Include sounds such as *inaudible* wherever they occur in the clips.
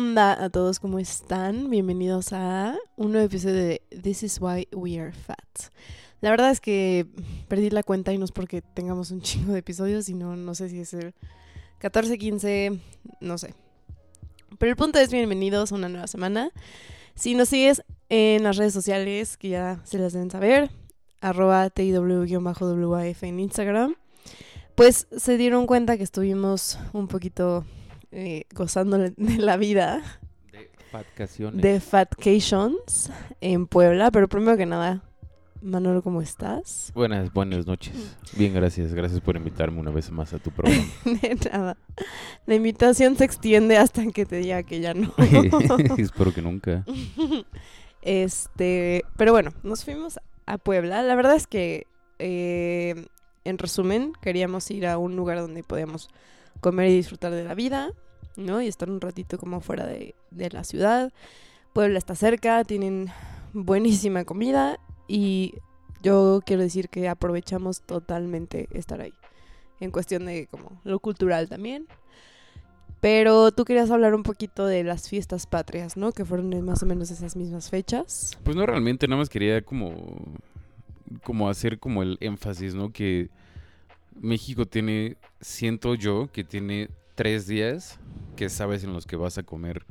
onda a todos? ¿Cómo están? Bienvenidos a un nuevo episodio de This is Why We Are Fat. La verdad es que perdí la cuenta y no es porque tengamos un chingo de episodios, sino no sé si es el 14, 15, no sé. Pero el punto es bienvenidos a una nueva semana. Si nos sigues en las redes sociales, que ya se las deben saber, arroba TIW-WAF en Instagram, pues se dieron cuenta que estuvimos un poquito eh, gozando de *laughs* la vida De fatcaciones. de Fatcations en Puebla. Pero primero que nada, Manolo, ¿cómo estás? Buenas, buenas noches. Bien, gracias. Gracias por invitarme una vez más a tu programa. *laughs* De nada. La invitación se extiende hasta que te diga que ya no. *laughs* Espero que nunca. Este, pero bueno, nos fuimos a Puebla. La verdad es que, eh, en resumen, queríamos ir a un lugar donde podíamos comer y disfrutar de la vida, ¿no? Y estar un ratito como fuera de, de la ciudad. Puebla está cerca, tienen buenísima comida y yo quiero decir que aprovechamos totalmente estar ahí. En cuestión de como lo cultural también. Pero tú querías hablar un poquito de las fiestas patrias, ¿no? Que fueron más o menos esas mismas fechas. Pues no realmente, nada más quería como, como hacer como el énfasis, ¿no? Que México tiene, siento yo, que tiene tres días que sabes en los que vas a comer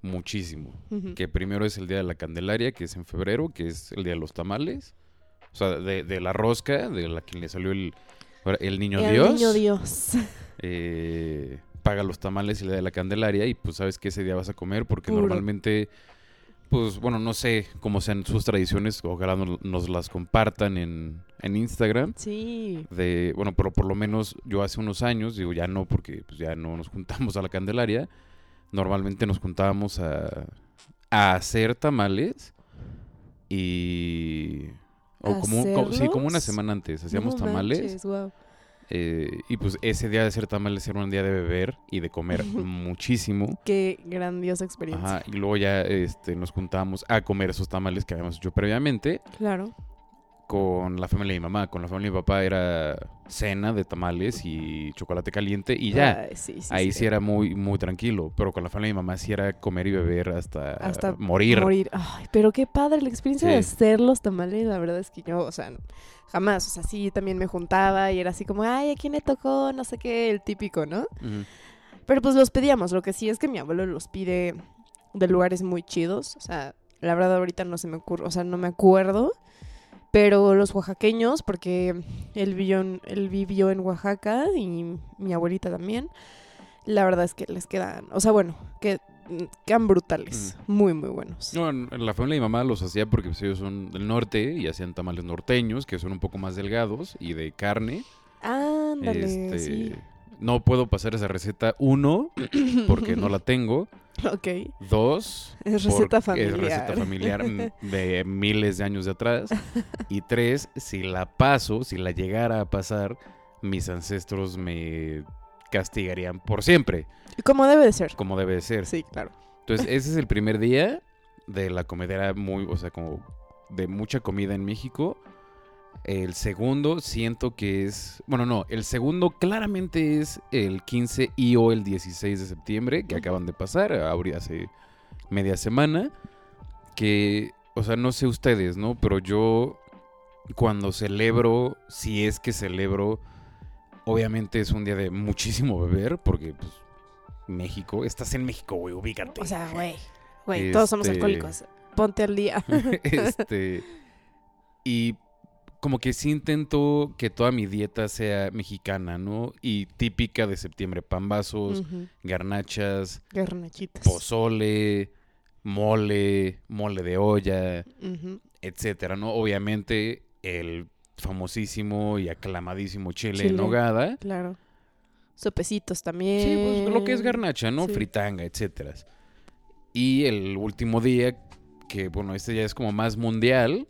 muchísimo. Que primero es el Día de la Candelaria, que es en febrero, que es el Día de los Tamales. O sea, de, de la rosca, de la que le salió el, el niño El Dios. niño Dios. *laughs* eh, paga los tamales y le da la candelaria y pues sabes que ese día vas a comer porque Puro. normalmente pues bueno no sé cómo sean sus tradiciones ojalá nos, nos las compartan en, en Instagram Sí. de bueno pero por lo menos yo hace unos años digo ya no porque pues ya no nos juntamos a la candelaria normalmente nos juntábamos a, a hacer tamales y o como, sí, como una semana antes hacíamos No tamales manches, guau. Eh, y pues ese día de hacer tamales era un día de beber y de comer *laughs* muchísimo. Qué grandiosa experiencia. Ajá, y luego ya este, nos juntábamos a comer esos tamales que habíamos hecho previamente Claro. Con la familia de mi mamá. Con la familia de mi papá era cena de tamales y chocolate caliente y ya. Ay, sí, sí, Ahí sí era muy, muy tranquilo. Pero con la familia de mi mamá sí era comer y beber hasta, Hasta morir. Morir. Ay, pero qué padre la experiencia de hacer los tamales. La verdad es que yo, o sea, jamás. O sea, sí también me juntaba y era así como, ay, ¿a quién le tocó? No sé qué, el típico, ¿no? Pero pues los pedíamos. Lo que sí es que mi abuelo los pide de lugares muy chidos. O sea, la verdad ahorita no se me ocurre, o sea, no me acuerdo. Pero los oaxaqueños, porque él vivió en, él vivió en Oaxaca y mi abuelita también, la verdad es que les quedan, o sea, bueno, que quedan brutales, muy, muy buenos. No, en- en la familia de mi mamá los hacía porque pues, ellos son del norte y hacían tamales norteños que son un poco más delgados y de carne. Ándale, Este, sí. No puedo pasar esa receta, uno, porque no la tengo. *laughs* Ok, Dos, *laughs* es receta familiar. es receta familiar *laughs* de miles de años de atrás. Y tres, si la paso, si la llegara a pasar, mis ancestros me castigarían por siempre, Como debe de ser. como debe de ser. Sí, claro. Entonces, ese es el primer día de la comedera muy, o sea, como de mucha comida en México. El segundo siento que es, bueno, no, el segundo claramente es el 15 y o el 16 de septiembre que acaban de pasar, hace media semana, que, o sea, no sé ustedes, ¿no? Pero yo cuando celebro, si es que celebro, obviamente es un día de muchísimo beber, porque pues México, estás en México, güey, ubícate. O sea, güey, güey, todos somos Este- alcohólicos. Ponte al día. *laughs* este. *laughs* Y como que sí intento que toda mi dieta sea mexicana, ¿no? Y típica de septiembre. Pambazos, Ujú. garnachas, Garnachitas. pozole, mole, mole de olla, etcétera, ¿no? Obviamente el famosísimo y aclamadísimo chile, en nogada. Claro. Sopecitos también. Sí, pues lo que es garnacha, ¿no? Sí. Fritanga, etcétera. Y el último día, que bueno, este ya es como más mundial,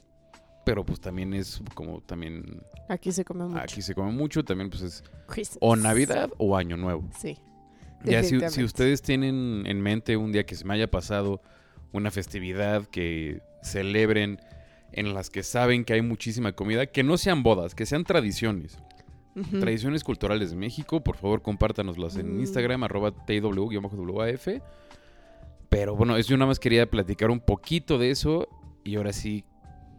pero pues también es como también Aquí se come mucho. aquí se come mucho, también pues es Christmas. o Navidad o Año Nuevo. Sí. Ya si, ustedes tienen en mente un día que se me haya pasado una festividad que celebren en las que saben que hay muchísima comida, que no sean bodas, que sean tradiciones. Tradiciones culturales de México, por favor compártanoslas en Mm. Instagram, arroba TW-WAF. Pero bueno, eso yo nada más quería platicar un poquito de eso y ahora sí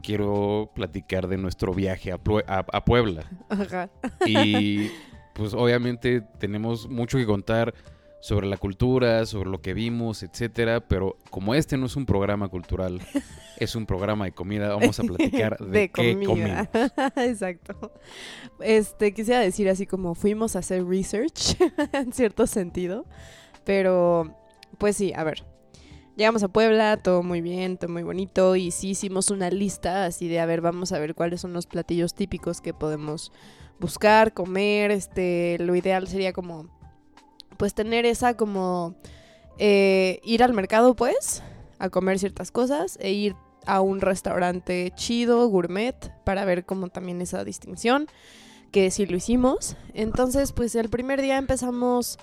quiero platicar de nuestro viaje a, Plue- a- a Puebla. Ajá. Y *laughs* pues obviamente tenemos mucho que contar sobre la cultura, sobre lo que vimos, etcétera, pero como este no es un programa cultural, *laughs* es un programa de comida, vamos a platicar *laughs* de, qué comimos. Exacto. Este, quisiera decir así como fuimos a hacer research, en cierto sentido. Pero, pues sí, a ver. Llegamos a Puebla, todo muy bien, todo muy bonito. Y sí hicimos una lista así de, a ver, vamos a ver cuáles son los platillos típicos que podemos buscar, comer. Este, lo ideal sería como, pues tener esa como, eh, ir al mercado, pues, a comer ciertas cosas e ir a un restaurante chido, gourmet, para ver como también esa distinción, que sí lo hicimos. Entonces, pues el primer día empezamos,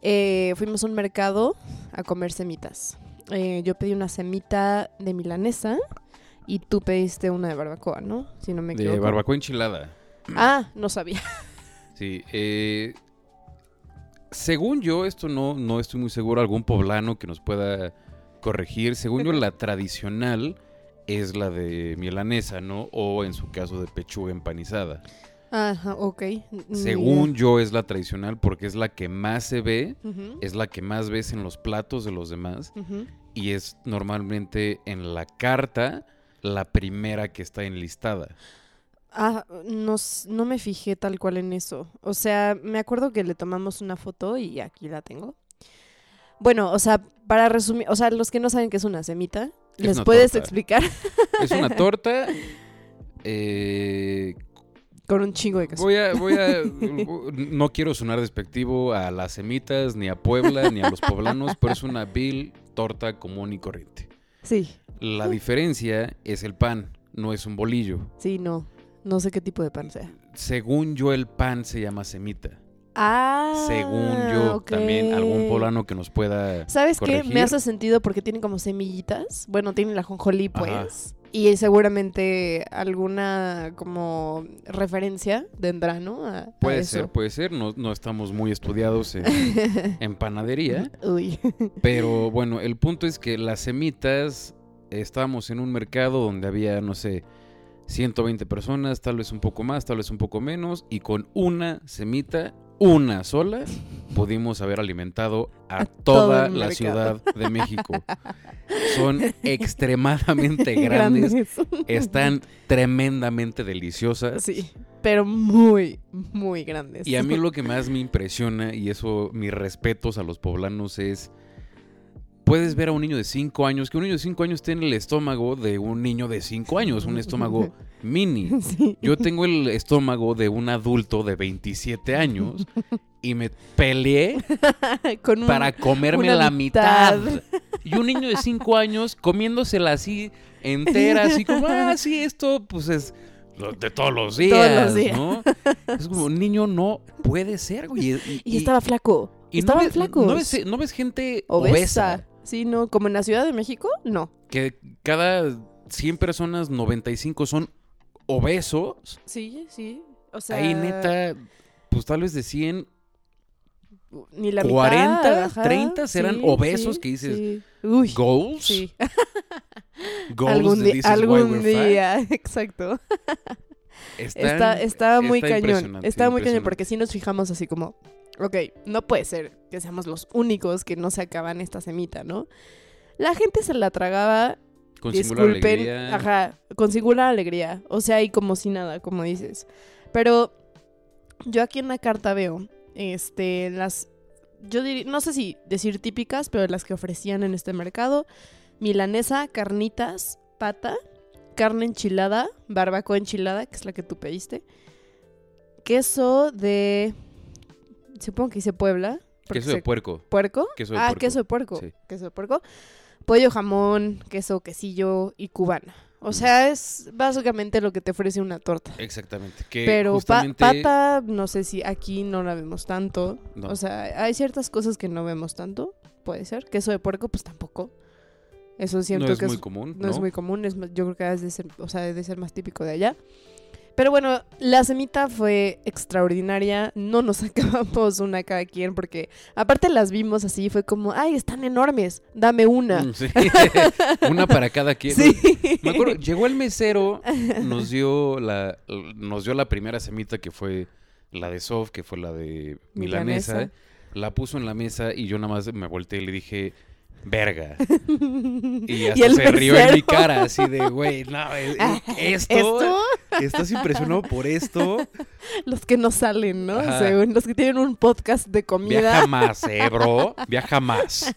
eh, fuimos a un mercado a comer semitas. Eh, yo pedí una semita de milanesa y tú pediste una de barbacoa, ¿no? Si no me De equivoco. barbacoa enchilada. Ah, no sabía. Sí, eh, según yo, esto no, no estoy muy seguro, algún poblano que nos pueda corregir. Según yo, la tradicional es la de milanesa, ¿no? O en su caso de pechuga empanizada. Ajá, ok. Según yo es la tradicional porque es la que más se ve, es la que más ves en los platos de los demás ujú. Y es normalmente en la carta la primera que está enlistada. Ah, no, no me fijé tal cual en eso. O sea, me acuerdo que le tomamos una foto y aquí la tengo. Bueno, o sea, para resumir, o sea, los que no saben qué es una semita, Es ¿les una puedes torta. explicar? Es una *laughs* torta. eh, Con un chingo de queso. voy a, voy a, *laughs* no quiero sonar despectivo a las semitas, ni a Puebla, ni a los poblanos, pero es una vil torta común y corriente. Sí, La diferencia es el pan, no es un bolillo. sí, no. No sé qué tipo de pan sea. Según yo, el pan se llama semita. Ah, Según yo, también algún poblano que nos pueda. ¿Sabes qué? Me corregir. hace sentido porque tienen como semillitas. Bueno, tienen la jonjolí, Ajá. Y seguramente alguna como referencia tendrá, ¿no? A- a Puede eso. ser, puede ser. No, no estamos muy estudiados en, *laughs* en panadería. Uy. Pero bueno, el punto es que las semitas, estábamos en un mercado donde había, no sé, 120 personas, tal vez un poco más, tal vez un poco menos, y con una semita, una sola, pudimos haber alimentado a, toda la mercado. Ciudad de México. Son *laughs* extremadamente grandes, están tremendamente deliciosas. Sí, pero muy, muy grandes. Y a mí *laughs* lo que más me impresiona, y eso mis respetos a los poblanos, es. Puedes ver a un niño de 5 años, que un niño de 5 años tiene el estómago de un niño de 5 años, un estómago *laughs* mini. Sí. Yo tengo el estómago de un adulto de 27 años y me peleé *laughs* Con un- para comerme la mitad. mitad. Y un niño de 5 años comiéndosela así entera, así como, ah, *laughs* sí, esto pues es de todos los días, Todos los días. ¿no? Es como, un niño no puede ser, güey. Y, Y estaba flaco. y Estaban no ves, flacos. No ves, no ves gente obesa. obesa. Sí, no, como en la Ciudad de México, no. Que cada 100 personas, 95 son obesos. Sí, sí. O sea, Ahí neta, pues tal vez de 100, ni la 40, mitad, ajá, 30 serán sí, obesos sí, que dices, sí. Uy, goals. *laughs* Goals algún día, algún We're Fat. día, *laughs* exacto. Están- está, está muy está cañón. Está muy cañón porque si nos fijamos así como, ok, no puede ser que seamos los únicos que no se acaban esta semita, ¿no? La gente se la tragaba, Con singular disculpen, alegría. ajá, con singular alegría, o sea, y como si nada, como dices. Pero yo aquí en la carta veo, este, las, yo diría, no sé si decir típicas, pero las que ofrecían en este mercado, milanesa, carnitas, pata, carne enchilada, barbacoa enchilada, que es la que tú pediste, queso de, supongo que dice Puebla. Queso de se- puerco. ¿Puerco? Queso de ah, puerco. queso de puerco. Sí. Queso de puerco. Pollo, jamón, queso, quesillo y cubana. O sea, es básicamente lo que te ofrece una torta. Exactamente. Que Pero pa- pata, no sé si aquí no la vemos tanto. No. O sea, hay ciertas cosas que no vemos tanto. Puede ser. Queso de puerco, pues tampoco. Eso siento no es que muy es, común. no es muy común. Es más- yo creo que debe de ser, o sea, debe ser más típico de allá. Pero bueno, la semita fue extraordinaria. No nos *laughs* acabamos una cada quien porque aparte las vimos así, fue como, ay, están enormes, dame una. Mm, sí. *laughs* una para cada quien. Sí. Me acuerdo, llegó el mesero, nos dio la, nos dio la primera semita que fue la de Sof, que fue la de milanesa. Milanesa. La puso en la mesa y yo nada más me volteé y le dije, verga. *laughs* Y hasta se rió en mi cara, así de, güey, no, eh, esto, Esto, ¿estás impresionado por esto? *laughs* los que no salen, ¿no? Ajá. Según los que tienen un podcast de comida. Viaja más, eh, bro, *laughs* viaja más.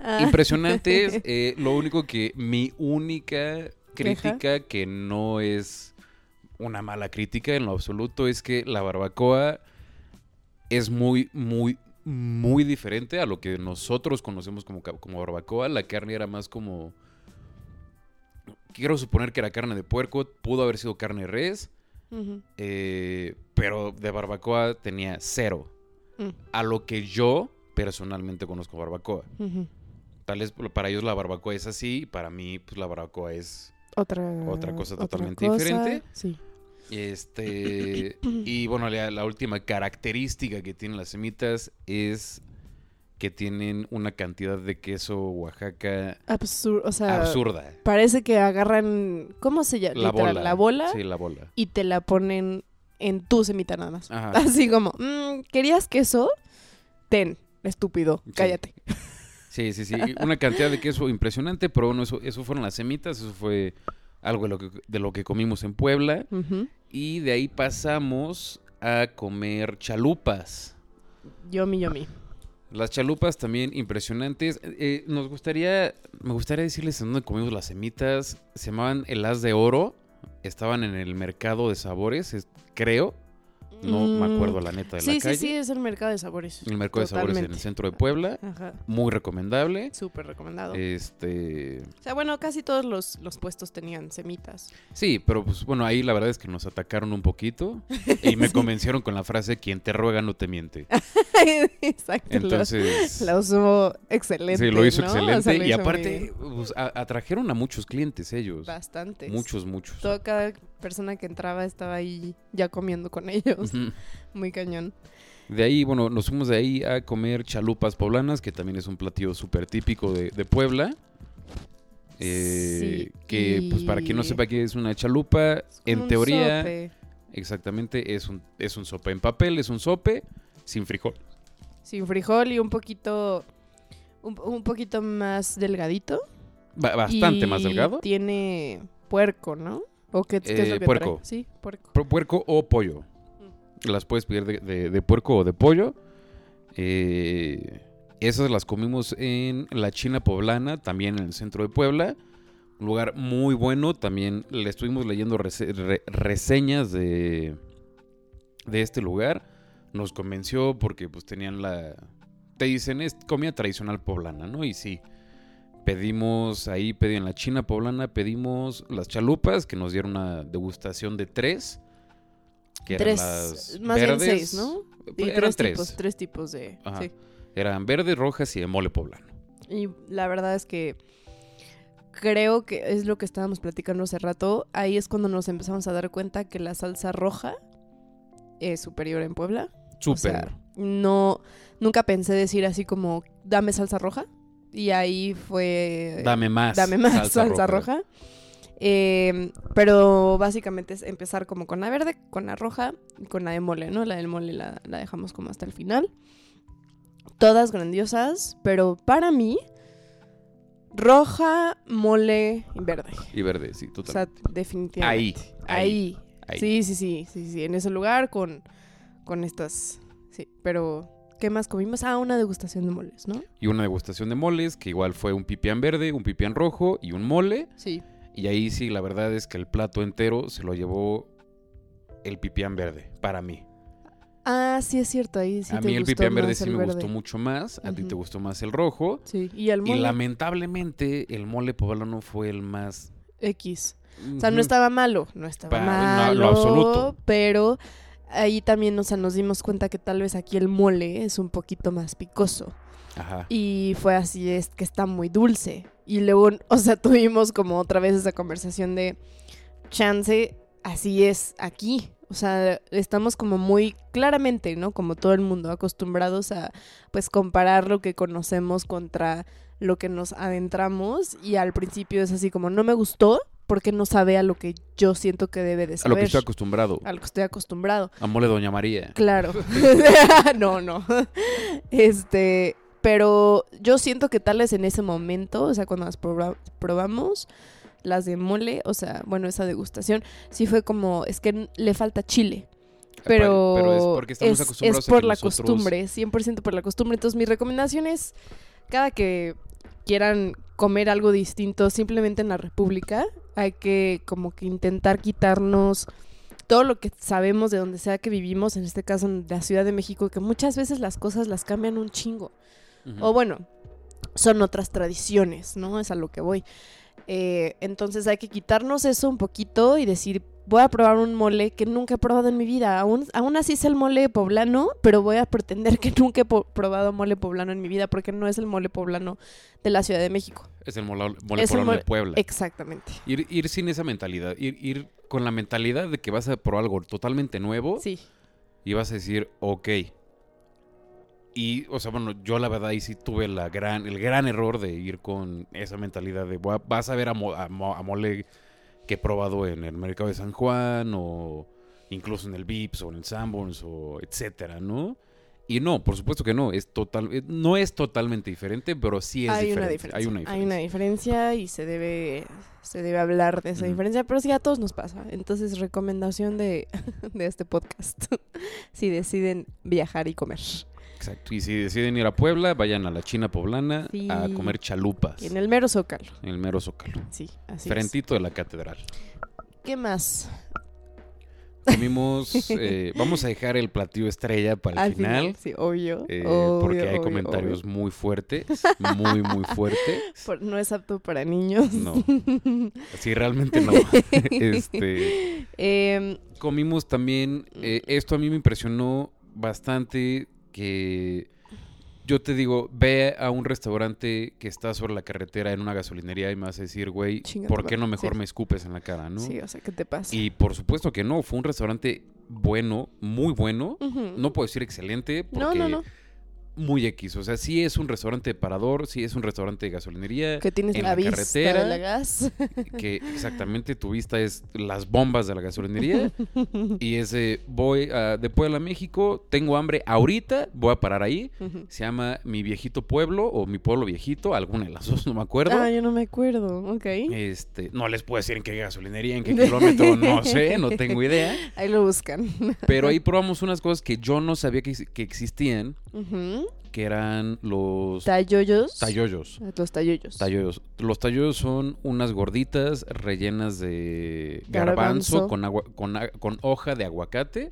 Ah. Impresionantes. *laughs* eh, lo único que mi única crítica, que no es una mala crítica en lo absoluto, es que la barbacoa es muy, muy, muy diferente a lo que nosotros conocemos como, como barbacoa. La carne era más como... Quiero suponer que era carne de puerco, pudo haber sido carne de res, eh, pero de barbacoa tenía cero. Mm. A lo que yo personalmente conozco barbacoa. Tal vez para ellos la barbacoa es así, para mí pues la barbacoa es Otra, Otra cosa totalmente cosa, diferente. Sí. este y bueno, la, la última característica que tienen las semitas es que tienen una cantidad de queso Oaxaca. O sea, absurda. parece que agarran. ¿Cómo se llama? La Literal, bola. La bola Sí, la bola. y te la ponen en tu semita nada más. Ajá. *laughs* Así como, "Mm, ¿querías queso? Ten, estúpido, Sí. cállate. *laughs* Sí, sí, sí. Una cantidad de queso impresionante, pero bueno, eso, eso fueron las semitas, eso fue algo de lo que, de lo que comimos en Puebla. Y de ahí pasamos a comer chalupas. Yomi, yomi. Las chalupas también impresionantes. Eh, nos gustaría, me gustaría decirles en dónde comimos las semitas. Se llamaban el As de Oro. Estaban en el mercado de sabores, es- creo. No me Mm, acuerdo la neta de Sí, la sí, calle. sí, es el mercado de sabores. El mercado de sabores en el centro de Puebla. Ajá, Muy recomendable. súper recomendado. Este. O sea, bueno, casi todos los, los puestos tenían semitas. Sí, pero pues bueno, ahí la verdad es que nos atacaron un poquito. Y me *laughs* *laughs* convencieron con la frase: quien te ruega no te miente. *laughs* Exacto. lo- Entonces. La usó excelente. Sí, lo hizo ¿no? O sea, excelente. lo y hizo aparte, pues, a- atrajeron a muchos clientes ellos. Bastantes. Muchos, muchos. Cada persona que entraba estaba ahí ya comiendo con *laughs* ellos. Muy cañón. De ahí, bueno, nos fuimos de ahí a comer chalupas poblanas, que también es un platillo súper típico de, de Puebla. Eh, Sí, que, pues para quien no sepa qué es una chalupa, Es en un teoría, sope. exactamente, es un, es un sope en papel, es un sope sin frijol. Sin frijol y un poquito. Un, un poquito más delgadito. Ba- bastante más delgado. Tiene puerco, ¿no? ¿O qué, qué es Eh, lo que puerco. trae? Sí, puerco. Pu- Puerco o pollo. Las puedes pedir de, de- de puerco o de pollo. Eh, esas las comimos en la China Poblana, también en el centro de Puebla. Un lugar muy bueno. También le estuvimos leyendo rese- re- reseñas de, de este lugar. Nos convenció porque pues tenían la... Te dicen, es comida tradicional poblana, ¿no? Y sí. Pedimos ahí, pedí en la China poblana, pedimos las chalupas, que nos dieron una degustación de tres. Que eran Tres, las más bien verdes. seis, ¿no? Y Eran tres, tres. tipos, tres tipos de. Ajá. Sí. Eran verdes, rojas y de mole poblano. Y la verdad es que creo que es lo que estábamos platicando hace rato. Ahí es cuando nos empezamos a dar cuenta que la salsa roja es superior en Puebla. O Súper. sea, no, nunca pensé decir así como, dame salsa roja. Y ahí fue... dame más. dame más salsa, roja. Eh, pero básicamente es empezar como con la verde, con la roja y con la de mole, ¿no? La del mole la, la dejamos como hasta el final. Todas grandiosas, pero para mí, roja, mole y verde. Y verde, sí, O total. sea, definitivamente. Ahí, Ahí. ahí. Sí, sí, sí, sí, sí, en ese lugar con, con estas. Sí, pero ¿qué más comimos? Ah, una degustación de moles, ¿no? Y una degustación de moles, que igual fue un pipián verde, un pipián rojo y un mole. Sí. Y ahí sí, la verdad es que el plato entero se lo llevó el pipián verde, para mí. Ah, sí es cierto, ahí sí a te mí el gustó pipián verde sí me verde. gustó mucho más, a ti te gustó más el rojo. Sí, y el mole Y lamentablemente el mole poblano fue el más... X. O sea, no estaba malo, no estaba no, malo, lo absoluto. pero ahí también, o sea, nos dimos cuenta que tal vez aquí el mole es un poquito más picoso. Ajá. Y fue así, es que está muy dulce. Y luego, o sea, *laughs* tuvimos como otra vez esa conversación de chance. así es aquí. O sea, estamos como muy claramente, ¿no? Como todo el mundo, acostumbrados a pues comparar lo que conocemos contra lo que nos adentramos y al principio es así como no me gustó porque no sabe a lo que yo siento que debe de A saber. lo que estoy acostumbrado. a lo que estoy acostumbrado. A mole Doña María. Claro. *laughs* *laughs* no, no. Este, pero yo siento que tal vez en ese momento, o sea, cuando las proba- probamos las de mole, o sea, bueno, esa degustación, sí fue como, es que le falta chile. Pero, Pero es porque estamos es- acostumbrados es a por que la nosotros- costumbre, 100% por la costumbre. Entonces, mi recomendación es, cada que quieran comer algo distinto simplemente en la República, hay que como que intentar quitarnos todo lo que sabemos de donde sea que vivimos, en este caso en la Ciudad de México, que muchas veces las cosas las cambian un chingo. O bueno, son otras tradiciones, ¿no? Es a lo que voy. Eh, entonces hay que quitarnos eso un poquito y decir, voy a probar un mole que nunca he probado en mi vida. Aún, aún así es el mole poblano, pero voy a pretender que *laughs* nunca he probado mole poblano en mi vida porque no es el mole poblano de la Ciudad de México. Es el mole, mole Es el poblano mole- de Puebla. Exactamente. Ir, ir sin esa mentalidad. Ir, ir con la mentalidad de que vas a probar algo totalmente nuevo Sí. y vas a decir, ok. Y, o sea, bueno, yo la verdad ahí sí tuve la gran, el gran error de ir con esa mentalidad de vas a ver a, mo- a mo- a mole que he probado en el mercado de San Juan o incluso en el Vips o en el Sanborns o etcétera, ¿no? Y no, por supuesto que no, es total, eh, no es totalmente diferente, pero sí es hay diferente. una diferencia. Hay una diferencia. Hay una diferencia y se debe, se debe hablar de esa diferencia, pero sí a todos nos pasa. Entonces, recomendación de, *laughs* de este podcast. *laughs* si deciden viajar y comer. Exacto. Y si deciden ir a Puebla, vayan a la China poblana Sí. a comer chalupas En el mero zócalo. en el mero zócalo. Sí, así Frentito de la catedral. es. ¿Qué más? Comimos, *laughs* eh, vamos a dejar el platillo estrella para el Al final, Sí, obvio. eh, obvio, porque hay obvio, comentarios obvio. muy fuertes, muy, muy fuertes. *laughs* Por- no es apto para niños. No, *laughs* sí, realmente no. este, Em, comimos también, eh, esto a mí me impresionó bastante que yo te digo, ve a un restaurante que está sobre la carretera en una gasolinería y me vas a decir, güey, ¿por qué no mejor Sí. me escupes en la cara, no? Sí, o sea, ¿qué te pasa? Y por supuesto que no, fue un restaurante bueno, muy bueno. No puedo decir excelente porque no, no, no. Muy X. O sea, sí es un restaurante de parador, sí es un restaurante de gasolinería. Que tienes en la, vista carretera. de la gas. *laughs* que exactamente tu vista es las bombas de la gasolinería. *laughs* y es de, voy a, de Puebla a México, tengo hambre ahorita, voy a parar ahí. Se llama Mi Viejito Pueblo o Mi Pueblo Viejito, alguna de las dos, no me acuerdo. Ah, yo no me acuerdo. Ok. Este, no les puedo decir en qué gasolinería, en qué *laughs* kilómetro, no sé, no tengo idea. Ahí lo buscan. Pero ahí probamos unas cosas que yo no sabía que, que existían, Que eran los Tayoyos. tayoyos. Los tayoyos. Tayoyos. Los tayoyos son unas gorditas rellenas de garbanzo, Garbanzo. con, agua, con, con hoja de aguacate.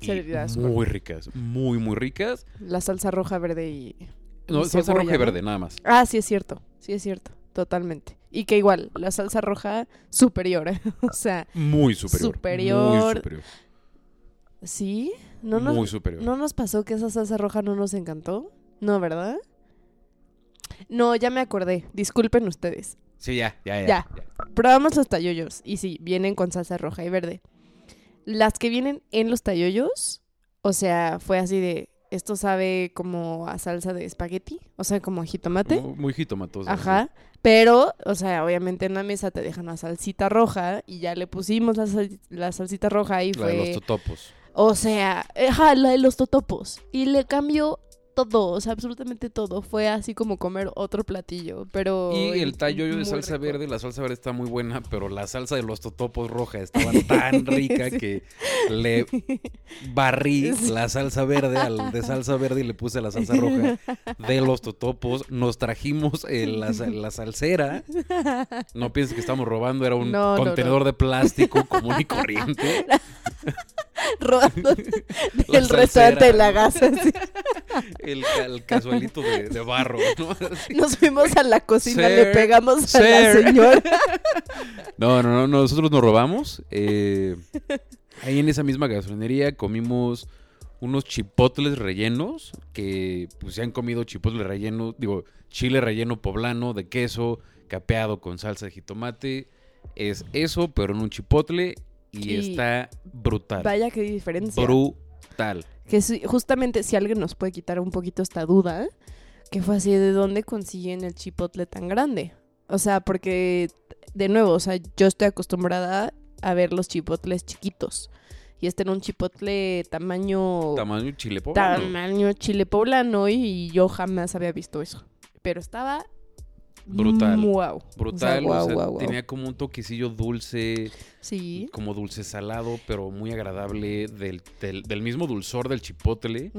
Y muy ricas, muy, muy ricas. La salsa roja, verde y... No, y salsa roja y ¿no? verde, nada más. Ah, sí es cierto. Sí es cierto. Totalmente. Y que igual, la salsa roja superior. *laughs* o sea, Muy superior. Superior. Muy superior. ¿Sí? ¿No nos, muy superior. ¿No nos pasó que esa salsa roja no nos encantó? No, ¿verdad? No, ya me acordé. Disculpen ustedes. Sí, ya, ya, ya. Ya. Probamos los tayoyos. Y sí, vienen con salsa roja y verde. Las que vienen en los tayoyos, o sea, fue así de. Esto sabe como a salsa de espagueti, o sea, como a jitomate. Muy, muy. Ajá. Pero, o sea, obviamente en la mesa te dejan la salsita roja y ya le pusimos la, sal- la salsita roja y. La de fue. los totopos. O sea, ajá, la de los totopos. Y le cambió todo, o sea, absolutamente todo. Fue así como comer otro platillo, pero... Y el tallo de salsa rico. verde, la salsa verde está muy buena, pero la salsa de los totopos roja estaba *laughs* tan rica Sí. que le barrí *laughs* Sí. la salsa verde al de salsa verde y le puse la salsa roja de los totopos. Nos trajimos eh, la, sa- la salsera. *laughs* No pienses que estamos robando, era un No, no, contenedor de plástico común y corriente. Rodando La el restaurante de la gasa. *laughs* El, el casualito de, de barro, ¿no? *laughs* *laughs* Nos fuimos a la cocina, Sir, le pegamos a la señora. No, no, no, nosotros nos robamos. eh, ahí en esa misma gasolinería comimos unos chipotles rellenos, que pues se han comido chipotles rellenos, digo, chile relleno poblano de queso, capeado con salsa de jitomate. Es eso, pero en un chipotle y, Y está brutal. Vaya qué diferencia. Brutal. Que si- justamente si alguien nos puede quitar un poquito esta duda, que fue así, ¿de dónde consiguen el chipotle tan grande? O sea, porque, de nuevo, o sea, yo estoy acostumbrada a ver los chipotles chiquitos. Y este era un chipotle tamaño... Tamaño chile poblano. tamaño chile poblano y yo jamás había visto eso. Pero estaba... Brutal. Wow. Brutal. O sea, o sea, guau, guau, guau. tenía como un toquecillo dulce, Sí. como dulce salado, pero muy agradable del, del- del mismo dulzor del chipotle.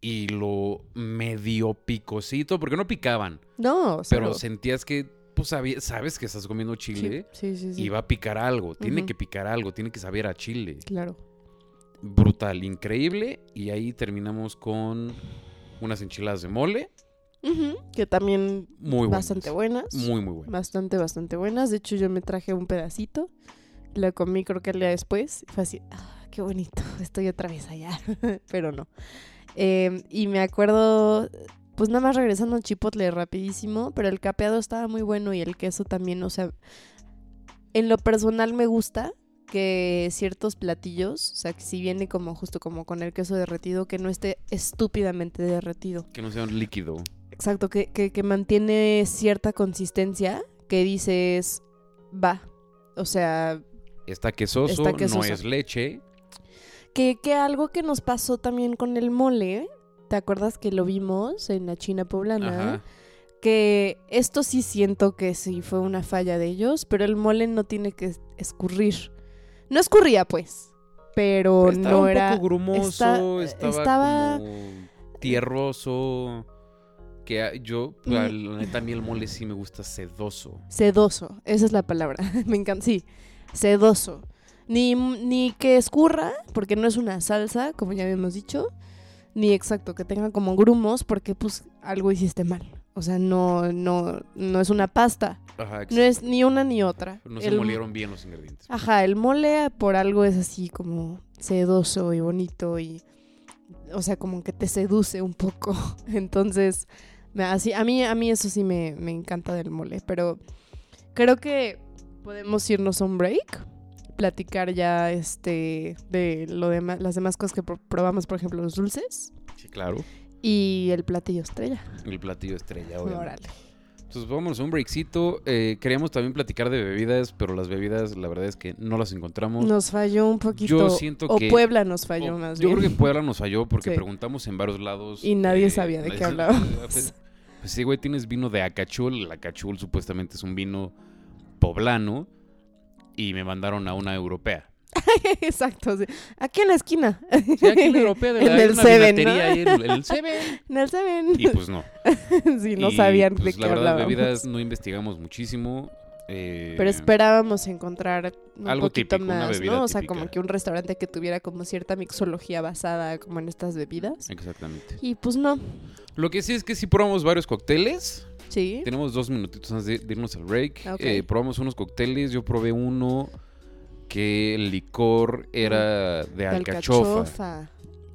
Y lo medio picosito, porque no picaban, No, pero sentías que, pues, sabes que estás comiendo chile sí, sí. sí. y va a picar algo. Tiene que picar algo, tiene que saber a chile. Claro. Brutal, increíble. Y ahí terminamos con unas enchiladas de mole. Que también Muy bastante buenas. Muy, muy buenas. Bastante, bastante buenas. De hecho, yo me traje un pedacito. La comí creo que el día después. y Fue así, ah, qué bonito. *laughs* Estoy otra vez allá. *laughs* Pero no. Eh, y me acuerdo, pues nada más regresando al chipotle rapidísimo. Pero el capeado estaba muy bueno y el queso también. O sea, en lo personal me gusta que ciertos platillos, o sea, que si viene como justo como con el queso derretido, que no esté estúpidamente derretido. Que no sea un líquido. Exacto, que, que, que mantiene cierta consistencia que dices, va. O sea, Está quesoso, Está no quesoso. es leche. que, que algo que nos pasó también con el mole, ¿te acuerdas que lo vimos en la China poblana? Ajá. Que esto sí siento que sí fue una falla de ellos, pero el mole no tiene que escurrir. No escurría, pues, pero Estaba no un era... poco grumoso, está- estaba, estaba- como tierroso. Que yo, Mm. a la neta, a mí el mole sí me gusta sedoso. Sedoso, esa es la palabra. *laughs* Me encanta. Sí, sedoso. Ni, ni que escurra, porque no es una salsa, como ya habíamos dicho. Ni exacto, que tenga como grumos, porque pues algo hiciste mal. O sea, no, no, no es una pasta. Ajá, No es ni una ni otra. No se El- molieron bien los ingredientes. Ajá, el mole por algo es así como sedoso y bonito y, o sea, como que te seduce un poco. *laughs* Entonces, así, a mí, a mí eso sí me, me encanta del mole, pero creo que podemos irnos a un break, platicar ya este de lo demás, las demás cosas que pro- probamos, por ejemplo, los dulces Sí, claro. y el platillo estrella. El platillo estrella, obviamente. Órale. Entonces vamos a un breakcito. Eh, queríamos también platicar de bebidas, pero las bebidas, la verdad es que no las encontramos. Nos falló un poquito. Yo siento o que- Puebla nos falló más Yo bien. creo que Puebla nos falló porque Sí. preguntamos en varios lados. Y nadie eh, sabía de nadie qué hablábamos. *laughs* Pues, sí, güey, tienes vino de Acachul. El Acachul supuestamente es un vino poblano. Y me mandaron a una europea. *laughs* Exacto, sí. Aquí en la esquina. Sí, aquí en la europea de *laughs* En la hay el una Seven, ¿no? ahí en el- en el Seven. *laughs* En el Seven. Y pues no. sí, no Y, sabían pues, de qué La verdad, hablábamos. bebidas no investigamos muchísimo. Eh, Pero esperábamos encontrar un algo poquito típico, más, ¿no? O sea, como que un restaurante que tuviera como cierta mixología basada como en estas bebidas. Exactamente. Y pues no. Lo que sí es que sí probamos varios cócteles. Sí. Tenemos dos minutitos antes de, de irnos al break. Ok. Eh, probamos unos cócteles. Yo probé uno que el licor era de De alcachofa. alcachofa.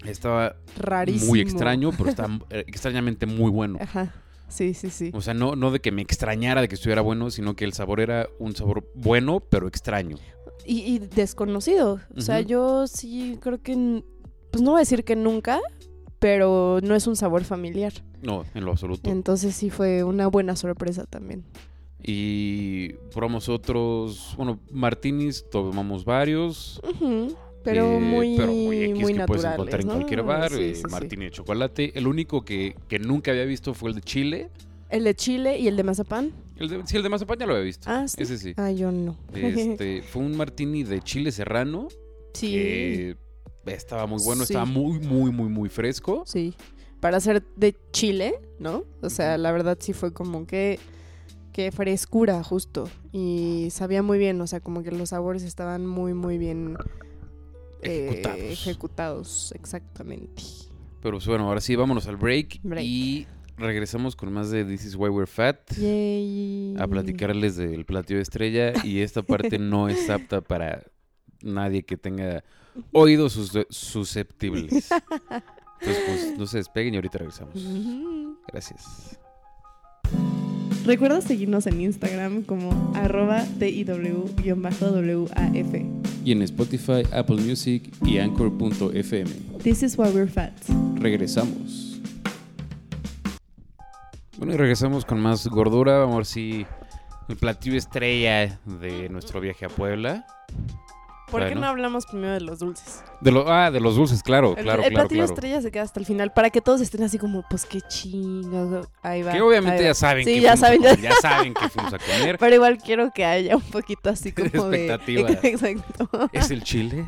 Estaba Rarísimo. muy extraño, pero *laughs* está eh, extrañamente muy bueno. Ajá. Sí, sí, sí. O sea, no, no de que me extrañara de que estuviera bueno, sino que el sabor era un sabor bueno, pero extraño. Y, y desconocido. O sea, yo sí creo que. Pues no voy a decir que nunca, pero no es un sabor familiar. No, en lo absoluto. Entonces sí fue una buena sorpresa también. Y probamos otros, bueno, martinis, tomamos varios. Ujú, Pero eh, muy, pero muy X muy que puedes encontrar en ¿no? cualquier bar. Sí, eh, sí, sí. martini de chocolate. El único que, que nunca había visto fue el de Chile. El de chile y el de mazapán. El de, sí, el de mazapán ya lo había visto. Ah, sí. Ese sí. Ah, yo no. Este, *laughs* fue un martini de chile serrano sí. que estaba muy bueno, estaba muy, muy, muy, muy fresco. Sí. Para ser de Chile, ¿no? O sea, la verdad sí fue como que que frescura justo y sabía muy bien, o sea, como que los sabores estaban muy muy bien eh, Ejecutados. exactamente. Pero pues, bueno, ahora sí, vámonos al break, Break. y regresamos con más de This is Why We're Fat. Yay. a platicarles del platillo de estrella y esta parte no *laughs* es apta para nadie que tenga oídos sus- susceptibles. Entonces, pues no se despeguen y ahorita regresamos. Gracias. Recuerda seguirnos en Instagram como arroba TIW-WAF. Y en Spotify, Apple Music y Anchor.fm. This is why we're fat. Regresamos. Bueno, y regresamos con más gordura. Vamos a ver si el platillo estrella de nuestro viaje a Puebla. ¿Por qué no hablamos primero de los dulces? De lo, ah, de los dulces, claro, El, claro, el claro, platillo claro. estrella se queda hasta el final para que todos estén así como, pues qué chingo. Ahí va. Que obviamente va. ya saben Sí, que ya saben, comer, ya *laughs* saben que fuimos a comer. Pero igual quiero que haya un poquito así *laughs* como de... Expectativa. *laughs* Exacto. ¿Es el chile?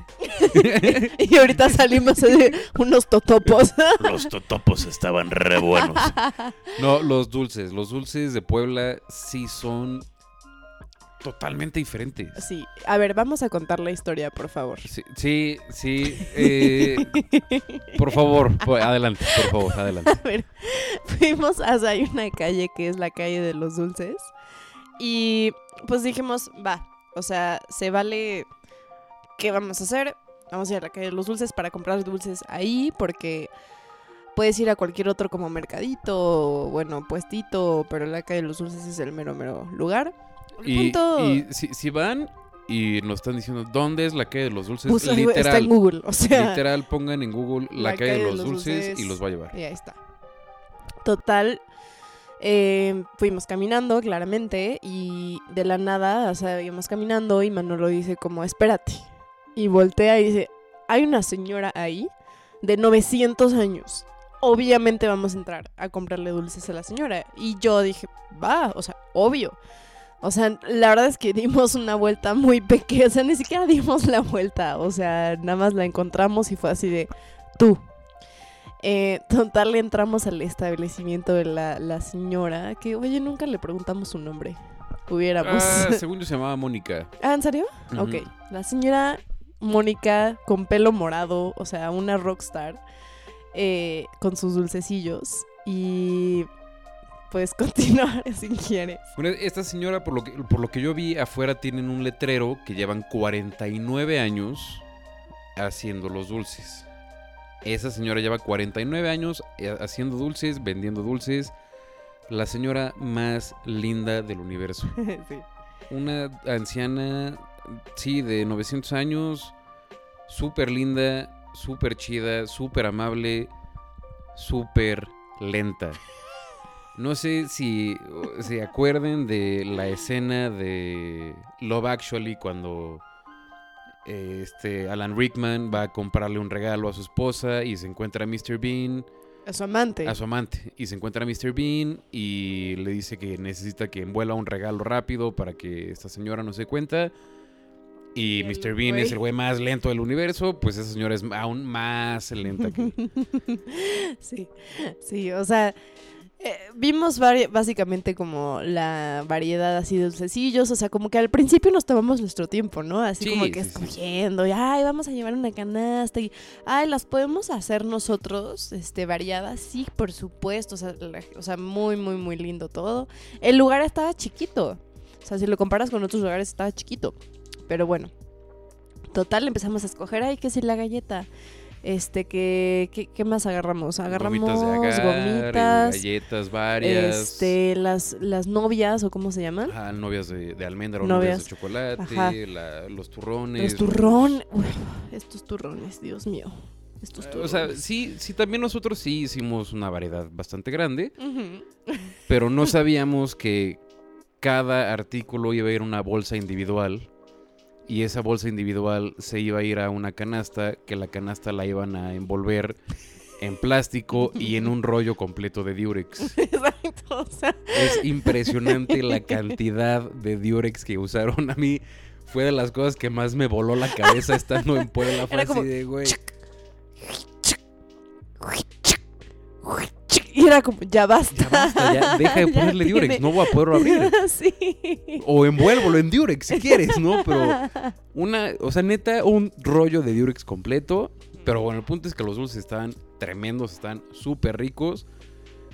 y ahorita salimos de unos totopos. Los totopos estaban re buenos. No, los dulces. Los dulces de Puebla sí son totalmente diferentes. sí, a ver, vamos a contar la historia, por favor. Sí, sí, sí, eh, por favor, *laughs* po- adelante, por favor, adelante. A ver, fuimos hasta hay una calle que es la calle de los dulces. Y pues dijimos, va, o sea, se vale. ¿Qué vamos a hacer? Vamos a ir a la calle de los dulces para comprar dulces ahí, porque puedes ir a cualquier otro como mercadito, o, bueno, puestito, pero la calle de los dulces es el mero, mero lugar. Y, y si, si van y nos están diciendo dónde es la calle de los dulces, ahí está en literal, Google, o sea. literal pongan en Google la, La calle de los, dulces, y los va a llevar. Y ahí está. Total, eh, fuimos caminando, claramente, y de la nada, o sea, íbamos caminando y Manolo dice como, espérate. Y voltea y dice, hay una señora ahí de 900 años. Obviamente vamos a entrar a comprarle dulces a la señora. Y yo dije, va, o sea, obvio. O sea, la verdad es que dimos una vuelta muy pequeña, o sea, ni siquiera dimos la vuelta, o sea, nada más la encontramos y fue así de, tú. Eh, total, le entramos al establecimiento de la, la señora, que oye, nunca le preguntamos su nombre. Hubiéramos. Ah, *laughs* según yo se llamaba Mónica. Ah, ¿en serio? Ok. La señora Mónica con pelo morado, o sea, una rockstar, eh, con sus dulcecillos. Y puedes *laughs* continuar si quieres. Bueno, esta señora, por lo, que, por lo que yo vi afuera, tienen un letrero que llevan 49 años haciendo los dulces. Esa señora lleva 49 años eh, haciendo dulces, vendiendo dulces. La señora más linda del universo. *laughs* sí. Una anciana, sí, de 900 años, súper linda, súper chida, súper amable, súper lenta. No sé si se acuerden de la escena de Love Actually cuando eh, este Alan Rickman va a comprarle un regalo a su esposa y se encuentra a Mr. Bean A su amante. a su amante y se encuentra a Mr. Bean y le dice que necesita que envuela un regalo rápido para que esta señora no se cuenta. Y Mr. Bean güey- es el güey más lento del universo, pues esa señora es aún más lenta que... *laughs* sí, sí, o sea, eh, vimos básicamente como la variedad así de dulcecillos, o sea, como que al principio nos tomamos nuestro tiempo, ¿no? Así Sí, como que sí, sí. escogiendo, y ay, vamos a llevar una canasta, y ay, las podemos hacer nosotros, este, variadas, sí, por supuesto, o sea, la- o sea, muy, muy, muy lindo todo. El lugar estaba chiquito, o sea, si lo comparas con otros lugares estaba chiquito, pero bueno. Total, empezamos a escoger, ay, que si la galleta. Este, que, ¿qué, qué más agarramos? Agarramos gomitas agar, gomitas, galletas varias. este, las, las novias, o cómo se llaman. Ajá, novias de, de almendra o Novias. novias de chocolate, la- los turrones. Los turrones. Estos turrones, Dios mío. Estos turrones. O sea, sí, sí, también nosotros sí hicimos una variedad bastante grande, pero no sabíamos que cada artículo iba a ir una bolsa individual y esa bolsa individual se iba a ir a una canasta, que la canasta la iban a envolver en plástico y en un rollo completo de Durex. *laughs* Exacto, o sea, Es impresionante la cantidad de Durex que usaron. A mí fue de las cosas que más me voló la cabeza estando en Puebla. *laughs* Fue Era así como, de, güey. Y era como, ya basta. Ya basta, ya *laughs* deja de ponerle Durex, tiene- no voy a poderlo abrir. *laughs* sí. O envuélvolo en Durex si quieres, ¿no? Pero *laughs* una, o sea, neta, un rollo de Durex completo. Pero bueno, el punto es que los dulces están tremendos, están súper ricos.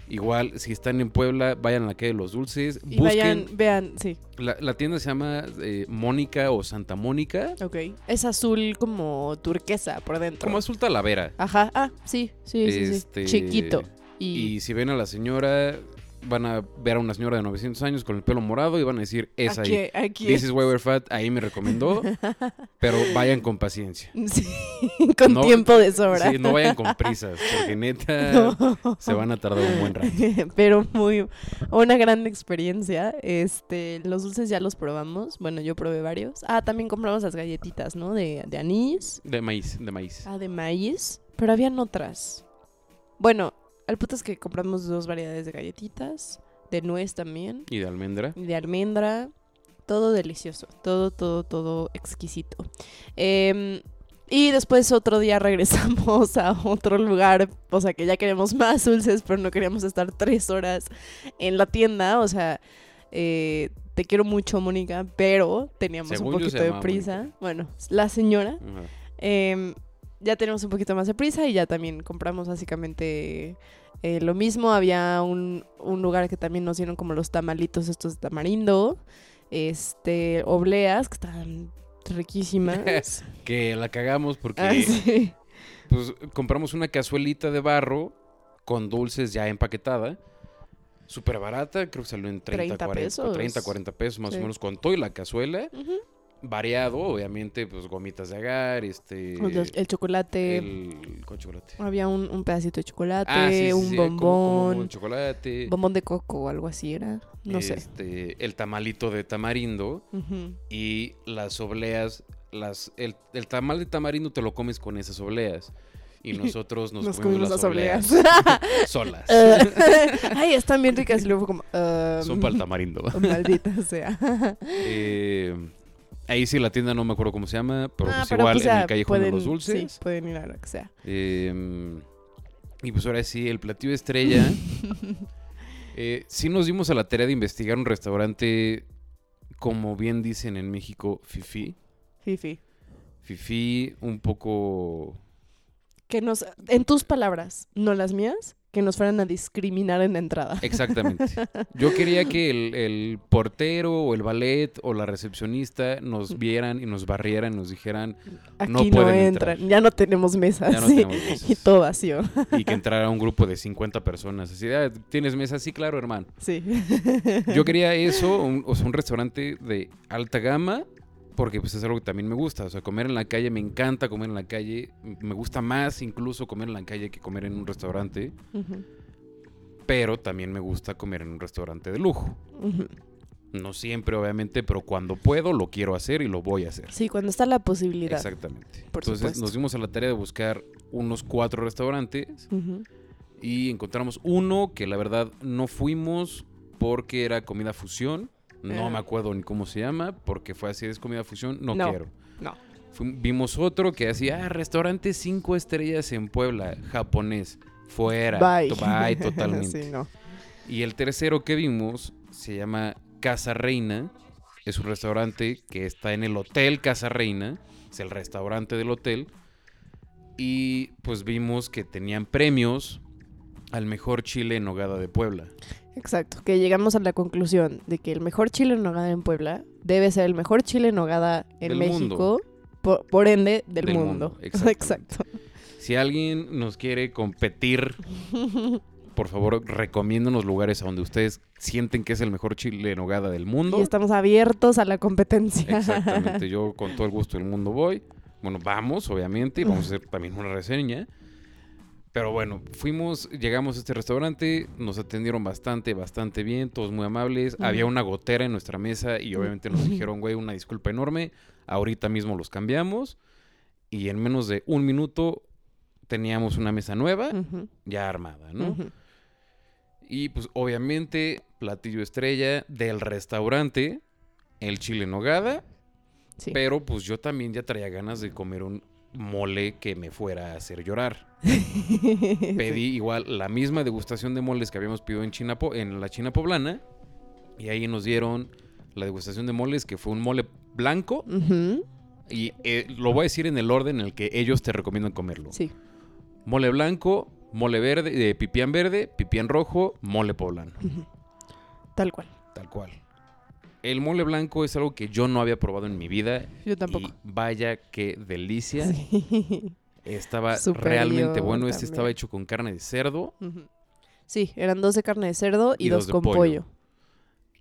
Igual, si están en Puebla, vayan a la calle de los dulces. Y Busquen. vayan, vean, sí, La, la tienda se llama eh, Mónica o Santa Mónica. ok. Es azul como turquesa por dentro. Como azul talavera. Ajá, ah, sí, sí, sí, sí. Este, Chiquito. Y, Y si ven a la señora, van a ver a una señora de 900 años con el pelo morado y van a decir, es ahí. Aquí. This is why we're fat, ahí me recomendó, pero vayan con paciencia. *laughs* Sí, con No- tiempo de sobra. Sí, no vayan con prisas, porque neta *laughs* No. se van a tardar un buen rato. *laughs* Pero muy una gran experiencia. Este, los dulces ya los probamos. Bueno, yo probé varios. Ah, también compramos las galletitas, ¿no? De, de anís. De maíz, de maíz. Ah, de maíz. Pero habían otras. Bueno, el punto es que compramos dos variedades de galletitas. De nuez también. Y de almendra. y de almendra. Todo delicioso. Todo, todo, todo exquisito. Em, y después otro día regresamos *laughs* a otro lugar. O sea que ya queríamos más dulces, pero no queríamos estar tres horas en la tienda. O sea, eh, te quiero mucho, Mónica, pero teníamos Según un poquito de prisa. Mónica. Bueno, la señora. Em, ya tenemos un poquito más de prisa y ya también compramos básicamente eh, lo mismo. Había un, un lugar que también nos dieron como los tamalitos estos de tamarindo. Este, obleas, que están riquísimas. *laughs* Que la cagamos porque Ah, sí. pues, compramos una cazuelita de barro con dulces ya empaquetada. Súper barata, creo que salió en 30, 30 40, pesos. 30, 40 pesos más Sí. o menos con todo y la cazuela. Ujú. Variado, obviamente, pues gomitas de agar, este... Los- el chocolate. el... ¿cuál chocolate? Había un, un pedacito de chocolate, Ah, sí, sí, un sí, como- como bombón, un chocolate. bombón de coco o algo así era. No sé. este, El tamalito de tamarindo y las obleas, las, el, el tamal de tamarindo te lo comes con esas obleas. Y *laughs* nosotros nos, Nos comimos las obleas obleas. *laughs* solas. Eh, *laughs* Ay, están bien ricas. Y luego fue como. Son para el tamarindo. Maldita sea. Eh, ahí sí la tienda no me acuerdo cómo se llama, pero Ah, pues pero igual pues en el callejón de los pueden- dulces. Sí, pueden ir a lo que sea. Eh, y pues ahora sí, el platillo estrella. *laughs* eh, sí nos dimos a la tarea de investigar un restaurante, como bien dicen en México, fifi. Fifi. Fifi, un poco... Que nos, en tus palabras, no las mías, que nos fueran a discriminar en la entrada. Exactamente. *laughs* Yo quería que el, el portero o el ballet o la recepcionista nos vieran y nos barrieran y nos dijeran Aquí no no, pueden entran. entrar. Ya no tenemos mesas. ya no sí. tenemos mesas. Y todo vacío. y que entrara un grupo de 50 personas. Así, "Ah, ¿tienes mesa? Sí, claro, hermano. Sí. Yo quería eso, un- o sea, un restaurante de alta gama, porque pues es algo que también me gusta. O sea, comer en la calle, me encanta comer en la calle. Me gusta más incluso comer en la calle que comer en un restaurante. Pero también me gusta comer en un restaurante de lujo. No siempre, obviamente, pero cuando puedo lo quiero hacer y lo voy a hacer. Sí, cuando está la posibilidad. Exactamente. Por Entonces supuesto. nos dimos a la tarea de buscar unos cuatro restaurantes y encontramos uno que la verdad no fuimos porque era comida fusión. No me acuerdo ni cómo se llama, porque fue así, es comida fusión, no, No, quiero. no. Vimos otro que hacía, ah, restaurante cinco estrellas en Puebla, japonés. Fuera. Bye. To- Bye, *laughs* totalmente. sí, no. Y el tercero que vimos se llama Casa Reina. Es un restaurante que está en el Hotel Casa Reina. Es el restaurante del hotel. Y pues vimos que tenían premios al mejor chile en nogada de Puebla. Exacto, que llegamos a la conclusión de que el mejor chile en nogada en Puebla debe ser el mejor chile en nogada en Del México, por, por ende del, Del mundo. *laughs* Exacto. Si alguien nos quiere competir, *laughs* por favor, recomiéndanos lugares a donde ustedes sienten que es el mejor chile en nogada del mundo. Y estamos abiertos a la competencia. Exactamente, *laughs* yo con todo el gusto del mundo voy. Bueno, vamos, obviamente, y vamos a hacer también una reseña. Pero bueno, fuimos, llegamos a este restaurante, nos atendieron bastante, bastante bien, todos muy amables. Había una gotera en nuestra mesa y obviamente nos *laughs* dijeron, güey, una disculpa enorme, ahorita mismo los cambiamos. Y en menos de un minuto teníamos una mesa nueva, ya armada, ¿no? Y pues obviamente, platillo estrella del restaurante, el chile en nogada. Sí. Pero pues yo también ya traía ganas de comer un mole que me fuera a hacer llorar. *laughs* Pedí igual la misma degustación de moles que habíamos pedido en, China, en la China Poblana. Y ahí nos dieron la degustación de moles, que fue un mole blanco. Y eh, lo voy a decir en el orden en el que ellos te recomiendan comerlo. Sí. Mole blanco, mole verde, eh, pipián verde, pipián rojo, mole poblano. Tal cual. Tal cual. El mole blanco es algo que yo no había probado en mi vida. Yo tampoco. Y vaya qué delicia. Sí. Estaba *laughs* realmente bueno. Este estaba hecho con carne de cerdo. Sí, eran dos de carne de cerdo y, Y dos, con pollo. pollo.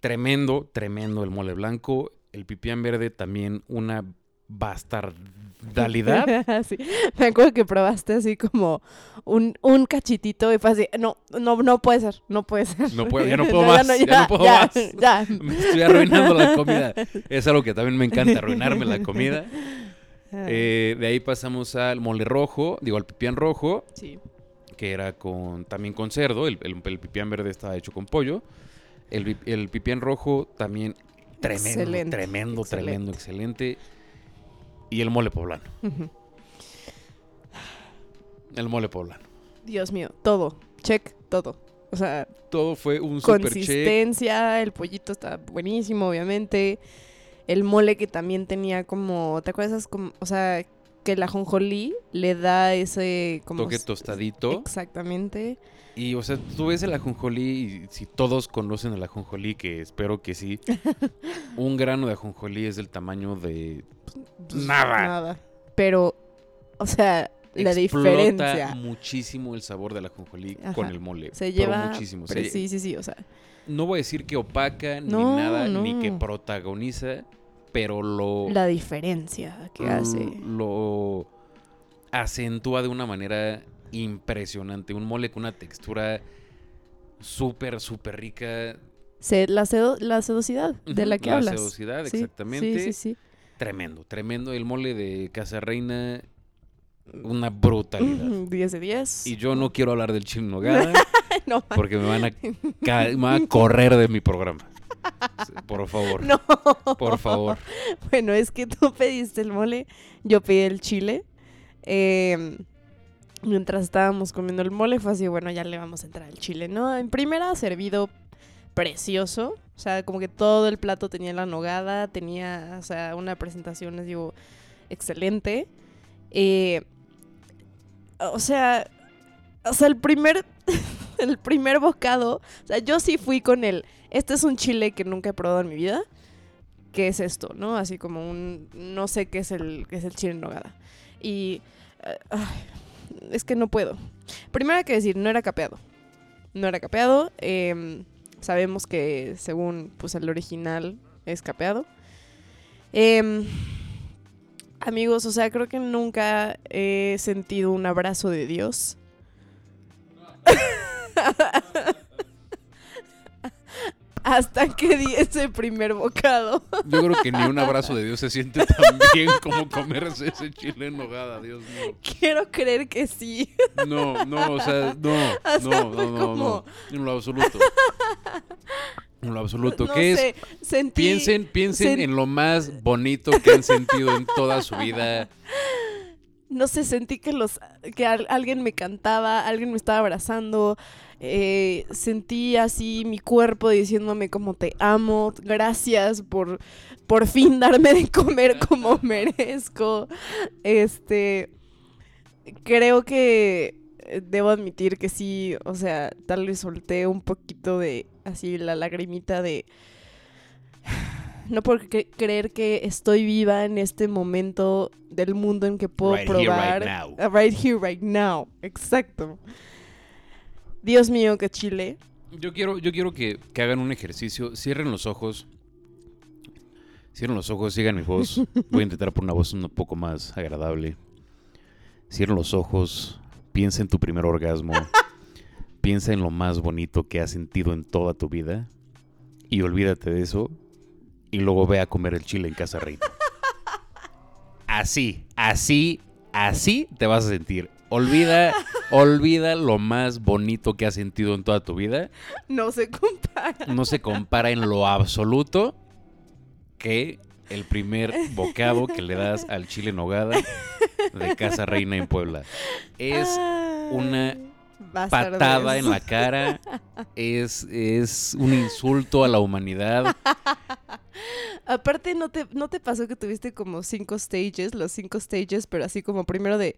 Tremendo, tremendo el mole blanco. El pipián verde también una bastardalidad. *laughs* Sí. Me acuerdo que probaste así como un, un cachitito y fue así, no, no, no puede ser, no puede ser. No puedo, ya no *laughs* puedo más, ya no puedo ya, más. *laughs* ya. Me estoy arruinando la comida. Es algo que también me encanta, arruinarme la comida. Ah, Eh, de ahí pasamos al mole rojo, digo al pipián rojo, sí. que era con también con cerdo. El, el- el pipián verde estaba hecho con pollo. El, el pipián rojo también tremendo, Excelente, tremendo, excelente. tremendo, excelente. Y el mole poblano. El mole poblano. Dios mío, todo, check, todo. O sea, Todo fue un super check. consistencia, el pollito está buenísimo, obviamente. El mole que también tenía como, ¿te acuerdas? Como, o sea, que el ajonjolí le da ese como Toque tostadito. Exactamente. Y, o sea, tú ves el ajonjolí y si todos conocen el ajonjolí, que espero que sí, *laughs* un grano de ajonjolí es del tamaño de Pues, Nada. Nada. Pero, o sea, la explota diferencia. muchísimo el sabor del ajonjolí Ajá. con el mole. Se pero lleva. muchísimo. pero sí, sí, sí. O sea, No voy a decir que opaca ni No, nada, ni que protagoniza, pero lo, la diferencia que hace. lo acentúa de una manera impresionante. Un mole con una textura súper, súper rica. Se- la, sedo- la sedosidad de la que hablas. sedosidad, Sí, exactamente. Sí, sí, sí. Tremendo, tremendo. El mole de Casa Reina, una brutalidad. Ujú, 10 de 10. Y yo no quiero hablar del chile nogada *laughs* no, porque me van a, *laughs* me van a correr de mi programa. Por favor, no. por favor. *laughs* Bueno, es que tú pediste el mole, yo pedí el chile. Eh, mientras estábamos comiendo el mole, fue así, bueno, ya le vamos a entrar al chile, ¿no? En primera, servido precioso. O sea, como que todo el plato tenía la nogada, tenía, o sea, una presentación, les digo, excelente. Eh, o sea, o sea, el primer, *laughs* el primer bocado, o sea, yo sí fui con el, este es un chile que nunca he probado en mi vida. ¿Qué es esto? ¿No? Así como un, no sé qué es el, qué es el chile en nogada. Y, eh, es que no puedo. Primero hay que decir, no era capeado. No era capeado. em, sabemos que según pues el original es capeado. Em, amigos, o sea, creo que nunca he sentido un abrazo de Dios. *laughs* Hasta que di ese primer bocado. Yo creo que ni un abrazo de Dios se siente tan bien como comerse ese chile en nogada, Dios mío. Quiero creer que sí. No, no, o sea, no, O sea, no, no, no, no, en lo absoluto. En lo absoluto. No ¿Qué es? sé, sentí... Piensen, piensen sen- en lo más bonito que han sentido en toda su vida. No sé, sentí que los que al- alguien me cantaba, alguien me estaba abrazando. eh, sentí así mi cuerpo diciéndome como te amo, gracias por por fin darme de comer como *laughs* merezco. Este creo que eh, debo admitir que sí, o sea, tal vez solté un poquito de así la lagrimita de no puedo cre- creer que estoy viva en este momento del mundo en que puedo Right here, right probar. now. Ah, right here, right now. Exacto. Dios mío, qué chile. Yo quiero, yo quiero que, que hagan un ejercicio. Cierren los ojos. Cierren los ojos, sigan mi voz. *laughs* Voy a intentar poner una voz un poco más agradable. Cierren los ojos. Piensa en tu primer orgasmo. *laughs* Piensa en lo más bonito que has sentido en toda tu vida. Y olvídate de eso. Y luego ve a comer el chile en Casa Reina. Así, así, así te vas a sentir. Olvida, olvida lo más bonito que has sentido en toda tu vida No se compara. no se compara en lo absoluto que el primer bocado que le das al chile en nogada de Casa Reina en Puebla. Es una patada en la cara, es, es un insulto a la humanidad. Aparte, ¿no te, ¿no te pasó que tuviste como cinco stages, los cinco stages, pero así como primero de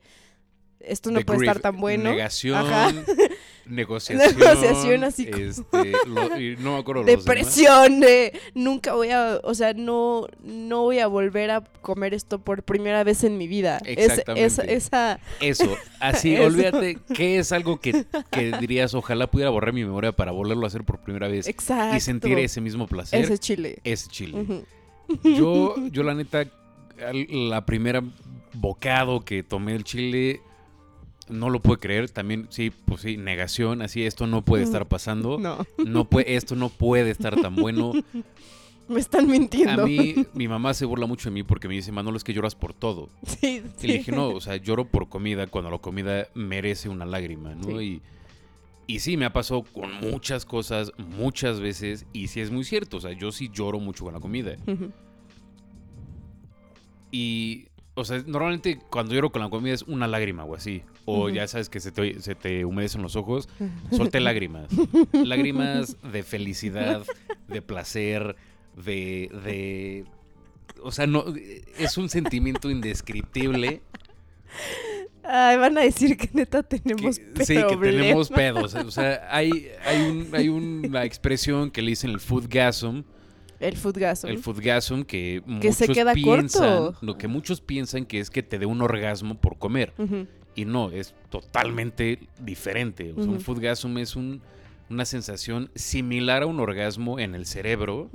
esto no The puede estar tan bueno. Negación, Ajá. *laughs* negociación. Negociación, así como- este, lo- no me acuerdo. Depresión de nunca voy a, o sea, no, no voy a volver a comer esto por primera vez en mi vida. Es- Exactamente. esa, esa, Eso, así, *laughs* Eso. olvídate que es algo que, que dirías, ojalá pudiera borrar mi memoria para volverlo a hacer por primera vez exacto. y sentir ese mismo placer. Ese chile. Ese chile. Yo, *laughs* yo la neta, la primera bocado que tomé el chile, no lo puedo creer. También, sí, pues sí, negación, así, esto no puede estar pasando. *laughs* No, No puede, esto no puede estar tan bueno. *laughs* me están mintiendo. A mí, mi mamá se burla mucho de mí porque me dice, Manolo, es que lloras por todo. *laughs* Sí, Y le sí. dije, no, o sea, lloro por comida cuando la comida merece una lágrima, ¿no? Y, y sí, me ha pasado con muchas cosas, muchas veces, y sí es muy cierto, o sea, yo sí lloro mucho con la comida. Y, o sea, normalmente cuando lloro con la comida es una lágrima o así. O ya sabes que se te, se te humedecen los ojos, solté lágrimas. *laughs* lágrimas de felicidad, de placer, de, de... O sea, no, es un sentimiento indescriptible. Ay, van a decir que neta tenemos que- sí, que tenemos pedos. O sea, hay, hay, un- hay una expresión que le dicen el foodgasm, El foodgasm. el foodgasm que, Que muchos se queda piensan, corto. lo que muchos piensan que es que te dé un orgasmo por comer. Y no, es totalmente diferente. O sea, un foodgasm es un- una sensación similar a un orgasmo en el cerebro,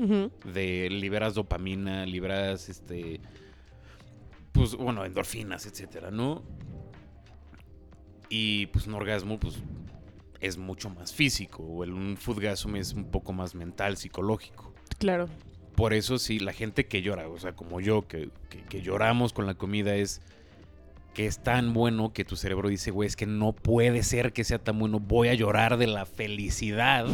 de liberas dopamina, liberas este pues bueno, endorfinas, etcétera, ¿no? Y pues un orgasmo pues es mucho más físico, o el un foodgasm es un poco más mental, psicológico. Claro. Por eso sí, la gente que llora, o sea, como yo, que, que- que lloramos con la comida, es que es tan bueno que tu cerebro dice, güey, es que no puede ser que sea tan bueno, voy a llorar de la felicidad.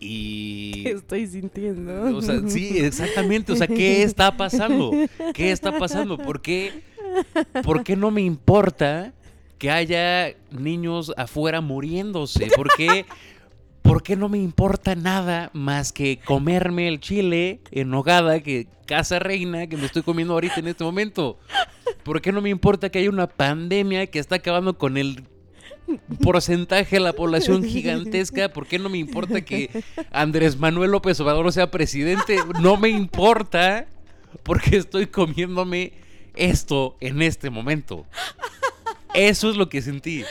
Y... *laughs* ¿Qué estoy sintiendo? O sea, sí, exactamente. O sea, ¿qué está pasando? ¿Qué está pasando? ¿Por qué, por qué no me importa que haya niños afuera muriéndose? ¿Por qué, por qué no me importa nada más que comerme el chile en nogada que casa reina que me estoy comiendo ahorita en este momento? ¿Por qué no me importa que haya una pandemia que está acabando con el porcentaje de la población gigantesca? ¿Por qué no me importa que Andrés Manuel López Obrador sea presidente? No me importa porque estoy comiéndome esto en este momento. Eso es lo que sentí.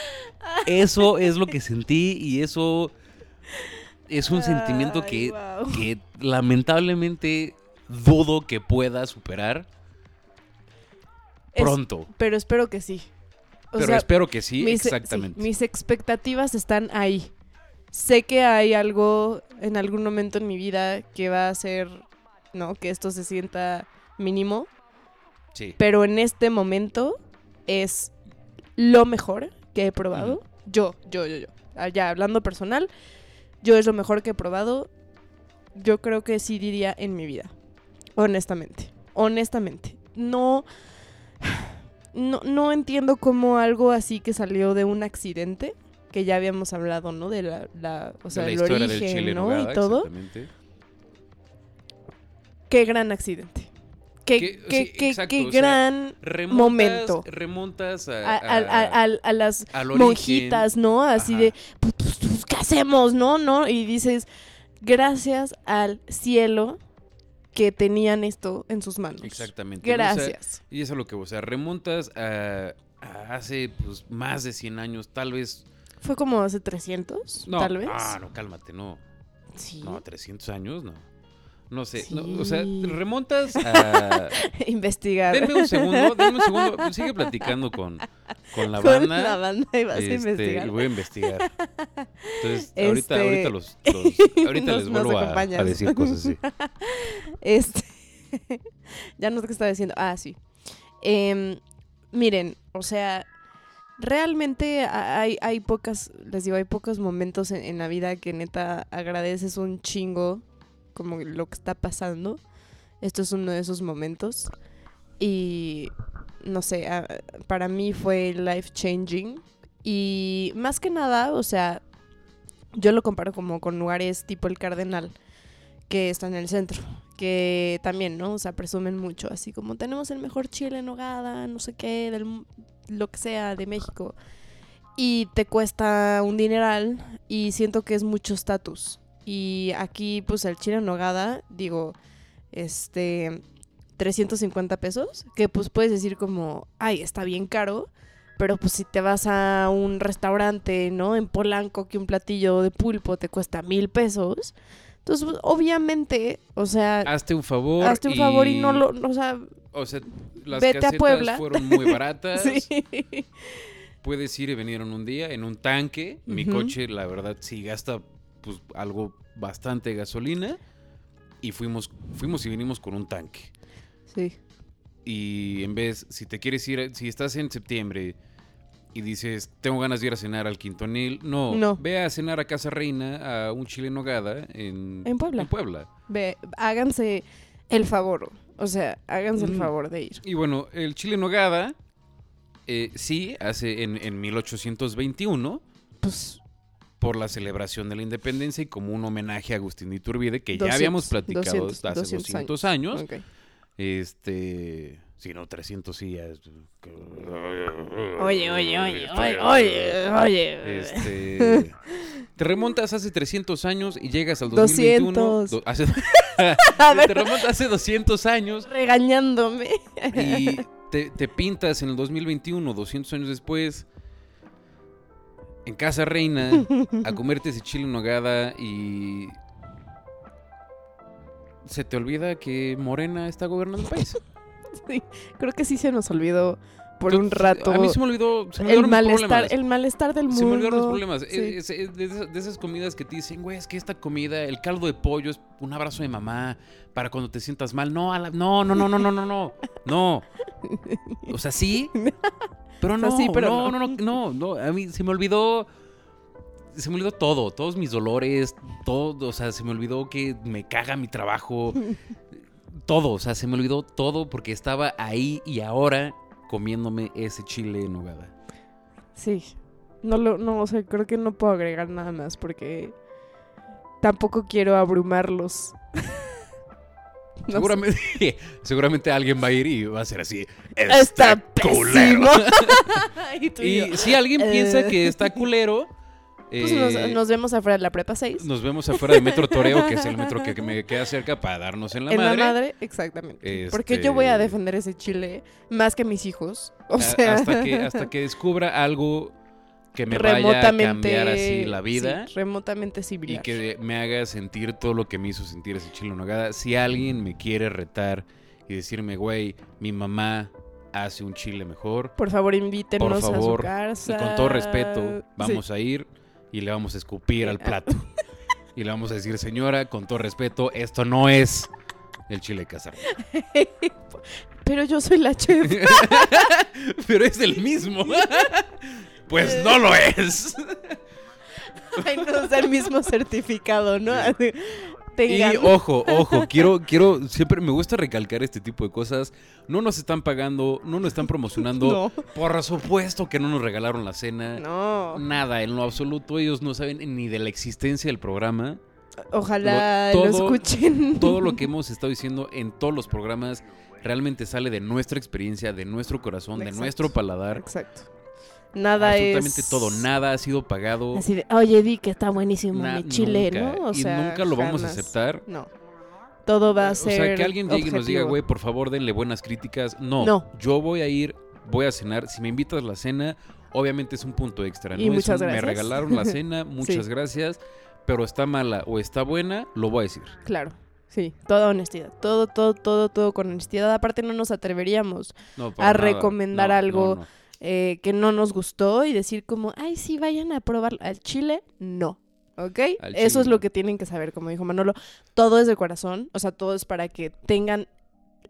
Eso es lo que sentí y eso es un sentimiento que, que lamentablemente dudo que pueda superar Es- pronto. Pero espero que sí. O Pero sea, espero que sí, mis, sí, exactamente. mis expectativas están ahí. Sé que hay algo en algún momento en mi vida que va a hacer, ¿no? Que esto se sienta mínimo. Sí. Pero en este momento es lo mejor que he probado. Yo, yo, yo, yo. Ah, Ya hablando personal, yo es lo mejor que he probado. Yo creo que sí diría en mi vida. Honestamente. Honestamente. No. No, no entiendo cómo algo así que salió de un accidente, que ya habíamos hablado, ¿no? De la, la- o sea, De la el historia origen, del chile en ¿no? nogada, y todo. Qué gran accidente. Qué, qué- qué- exacto, qué o sea, gran Remontas, Momento. Remontas a, a, a- las monjitas, ¿no? Así Ajá. de, hacemos, no? ¿No? Y dices, gracias al cielo que tenían esto en sus manos. Exactamente. ¿no? O sea, Gracias. y eso es lo que, o sea, remontas a, a hace pues, más de 100 años, tal vez. Fue como hace 300, No, tal vez. Ah, no, cálmate, no. Sí. No, 300 años, no. No sé, Sí. no, o sea, remontas a... *laughs* Investigar. denme un segundo, denme un segundo, sigue platicando con, con la Con banda. la banda y vas este, a investigar. y voy a investigar. Entonces, ahorita, Este- ahorita los, *laughs* los- ahorita Nos- les vuelvo a, decir cosas así. *laughs* Este. ya no sé qué estaba diciendo. Ah, sí. Em, miren, o sea, realmente ha- hay, hay pocas, les digo, hay pocos momentos en, en la vida que neta agradeces un chingo como lo que está pasando. Esto es uno de esos momentos. Y no sé, a- para mí fue life changing. Y más que nada, o sea, yo lo comparo como con lugares tipo el Cardenal, que está en el centro, que también, ¿no? O sea, presumen mucho, así como tenemos el mejor chile en nogada, no sé qué, del, lo que sea, de México. Y te cuesta un dineral y siento que es mucho estatus. Y aquí, pues, el chile en nogada, digo, este, 350 pesos, que pues puedes decir como, ay, está bien caro, pero pues si te vas a un restaurante, ¿no? En Polanco, que un platillo de pulpo te cuesta mil pesos. Entonces, pues, obviamente, o sea, Hazte un favor. hazte un favor y no lo, o sea, O sea, las Vete a casetas Puebla. fueron muy baratas. *laughs* sí. Puedes ir y venir en un día en un tanque. Mi coche, la verdad, sí gasta pues algo bastante gasolina. Y fuimos, fuimos y vinimos con un tanque. Sí. Y en vez, si te quieres ir, si estás en septiembre y dices, tengo ganas de ir a cenar al Quintonil, no, No. ve a cenar a Casa Reina, a un chile en nogada en, En Puebla. en Puebla. Ve, háganse el favor, o sea, háganse el favor de ir. Y bueno, el chile en nogada, eh, sí, hace en, en 1821, Pues por la celebración de la independencia y como un homenaje a Agustín de Iturbide, que ya 200, habíamos platicado 200, hace 200 200 años. ok. Este. Si no, 300 sí. ya es- Oye, oye, oye, oye, oye, oye. Este. Te remontas hace 300 años y llegas al 2021. 200. do- hace- *laughs* A *laughs* ver, te remontas hace 200 años regañándome. y te, te pintas en el 2021, 200 años después, en Casa Reina, a comerte ese chile en nogada y. Se te olvida que Morena está gobernando el país. *laughs* Sí, creo que sí se nos olvidó por un rato A mí se me olvidó. Se me el malestar, problemas. el malestar del mundo. Se me olvidaron los problemas. Sí. Es- es de, esas, de esas comidas que te dicen, güey, es que esta comida, el caldo de pollo es un abrazo de mamá para cuando te sientas mal. No, a la- no, no, no, no, no, no, no. *laughs* No. O sea, sí. Pero O sea, no, sí, pero no, no. no, no, no, no. A mí se me olvidó. Se me olvidó todo, todos mis dolores, todo, o sea, se me olvidó que me caga mi trabajo, *laughs* todo, o sea, se me olvidó todo porque estaba ahí y ahora comiéndome ese chile en nogada. Sí. No lo, no, o sea, creo que no puedo agregar nada más porque tampoco quiero abrumarlos. *laughs* No. Seguramente, *laughs* seguramente alguien va a ir y va a ser así. Está culero". *laughs* *laughs* y si alguien piensa Eh. que está culero, Pues eh, nos, nos vemos afuera de la prepa 6. nos vemos afuera de Metro Toreo, que es el metro que, que me queda cerca para darnos en la en madre. la madre, exactamente. Porque Este- yo voy a defender ese chile más que mis hijos. O A- sea, hasta, que, hasta que descubra algo que me vaya a cambiar así la vida sí, remotamente y similar. que me haga sentir todo lo que me hizo sentir ese chile nogada. Si alguien me quiere retar y decirme, güey, mi mamá hace un chile mejor, Por favor, invítenos Por favor, a su y casa. con todo respeto, Sí. vamos a ir y le vamos a escupir al plato. *laughs* y le vamos a decir, señora, con todo respeto, esto no es el chile casero. *laughs* Pero yo soy la chef. *laughs* Pero es el mismo. Pues no lo es. *laughs* Ay, nos da el mismo certificado, ¿no? Sí. Tengan. Y ojo, ojo, quiero, *laughs* quiero, siempre me gusta recalcar este tipo de cosas. No nos están pagando, no nos están promocionando. no, Por supuesto que no nos regalaron la cena. no. Nada, en lo absoluto, ellos no saben ni de la existencia del programa. Ojalá Lo- escuchen. *laughs* Todo lo que hemos estado diciendo en todos los programas realmente sale de nuestra experiencia, de nuestro corazón, de nuestro paladar. Exacto. Nada Absolutamente es... todo, nada ha sido pagado. Así de, oye, di que está buenísimo na- mi chile, nunca, ¿no? O y sea, nunca lo vamos a aceptar. No. Todo va a o ser sea, que alguien llegue y nos diga, güey, por favor, denle buenas críticas. No, No. yo voy a ir, voy a cenar. Si me invitas a la cena, obviamente es un punto extra. Y ¿no? Es muchas un, Me gracias. regalaron la *laughs* cena, muchas Sí. gracias. Pero está mala o está buena, lo voy a decir. Claro. Sí, toda honestidad. Todo, todo, todo, todo con honestidad. Aparte no nos atreveríamos No, A nada. recomendar No, algo. no. Eh, que no nos gustó y decir como, ay, sí, vayan a probar al chile. No. ¿Ok? Al Eso chile es lo que tienen que saber, como dijo Manolo. Todo es de corazón. O sea, todo es para que tengan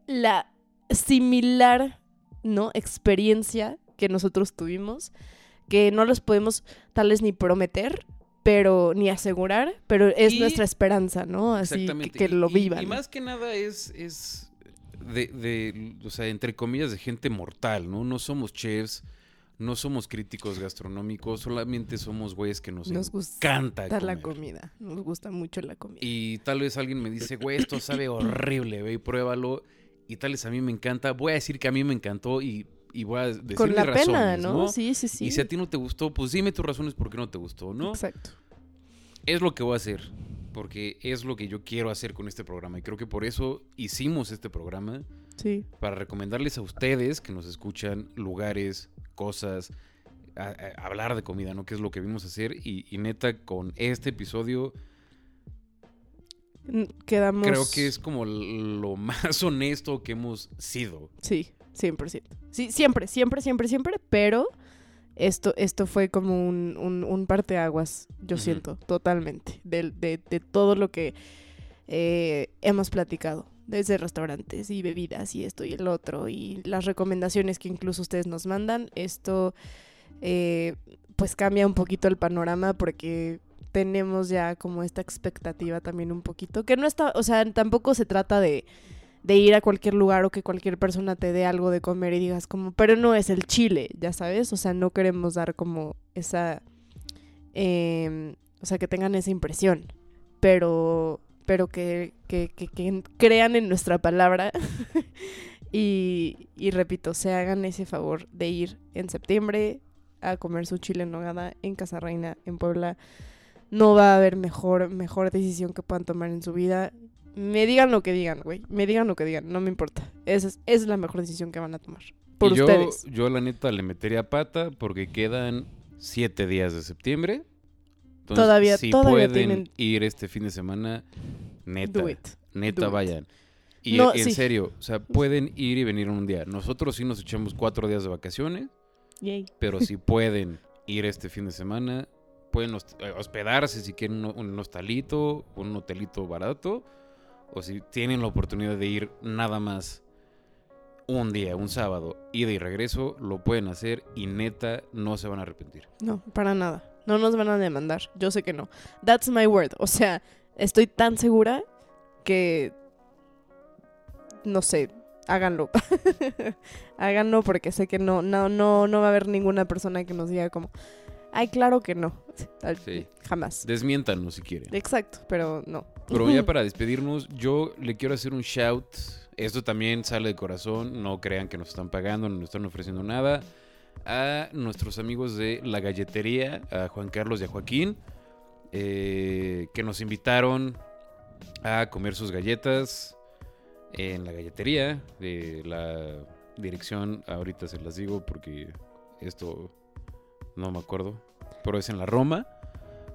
la similar, ¿no? Experiencia que nosotros tuvimos. Que no les podemos tal vez ni prometer, pero ni asegurar, pero es Y- nuestra esperanza, ¿no? Así que, Exactamente. que Y- lo y- vivan. Y, más que nada es, es de, de, o sea, entre comillas, de gente mortal, ¿no? No somos chefs, no somos críticos gastronómicos, solamente somos güeyes que nos, Nos gusta encanta Dar la comida. Nos gusta mucho la comida. Y tal vez alguien me dice, güey, esto sabe *clears throat* horrible, ve y pruébalo. Y tal vez a mí me encanta. Voy a decir que a mí me encantó y, y voy a decir Con la pena, ¿no? Sí, sí, sí. Y si a ti no te gustó, pues dime tus razones por qué no te gustó, ¿no? Exacto. Es lo que voy a hacer. Porque es lo que yo quiero hacer con este programa. Y creo que por eso hicimos este programa. Sí. Para recomendarles a ustedes que nos escuchan lugares, cosas, a- a- hablar de comida, ¿no? Que es lo que vimos hacer. Y, y neta, con este episodio, Quedamos. creo que es como lo más *laughs* honesto que hemos sido. Sí, 100%. Sí, siempre, siempre, siempre, siempre, pero esto, esto fue como un, un, un parteaguas, yo siento, totalmente, de, de, de todo lo que eh, hemos platicado, desde restaurantes y bebidas y esto y el otro, y las recomendaciones que incluso ustedes nos mandan, esto eh, pues cambia un poquito el panorama porque tenemos ya como esta expectativa también un poquito, que no está, o sea, tampoco se trata de de ir a cualquier lugar o que cualquier persona te dé algo de comer y digas como, pero no es el chile, ya sabes, o sea, no queremos dar como esa, em, o sea, que tengan esa impresión, pero, pero que, que, que- que crean en nuestra palabra *laughs* y, y repito, se hagan ese favor de ir en septiembre a comer su chile en nogada en Casa Reina, en Puebla. No va a haber mejor, mejor decisión que puedan tomar en su vida. Me digan lo que digan, güey. Me digan lo que digan, no me importa. Esa es, esa es la mejor decisión que van a tomar. Por y yo, ustedes. yo, la neta, le metería pata porque quedan siete días de septiembre. Entonces, Todavía- si todavía pueden tienen- ir este fin de semana, neta, Do it. neta, do it. vayan. Y No, en sí. serio, o sea, pueden ir y venir un día. Nosotros sí nos echamos cuatro días de vacaciones, Yay. pero si *laughs* pueden ir este fin de semana, pueden eh, hospedarse si quieren un, un hostalito, un hotelito barato, o si tienen la oportunidad de ir nada más un día, un sábado, ida y regreso, lo pueden hacer y neta no se van a arrepentir. No, para nada. No nos van a demandar. Yo sé que no. That's my word. O sea, estoy tan segura que. No sé. Háganlo. *laughs* háganlo porque sé que no, no, no, no va a haber ninguna persona que nos diga como. Ay, claro que no. Sí. Jamás. Desmiéntanos si quieren. Exacto, pero no. Pero ya *laughs* para despedirnos, yo le quiero hacer un shout. Esto también sale de corazón. No crean que nos están pagando, no nos están ofreciendo nada. A nuestros amigos de la galletería, a Juan Carlos y a Joaquín, eh, que nos invitaron a comer sus galletas en la galletería. De la dirección, ahorita se las digo porque esto no me acuerdo. Pero es en la Roma.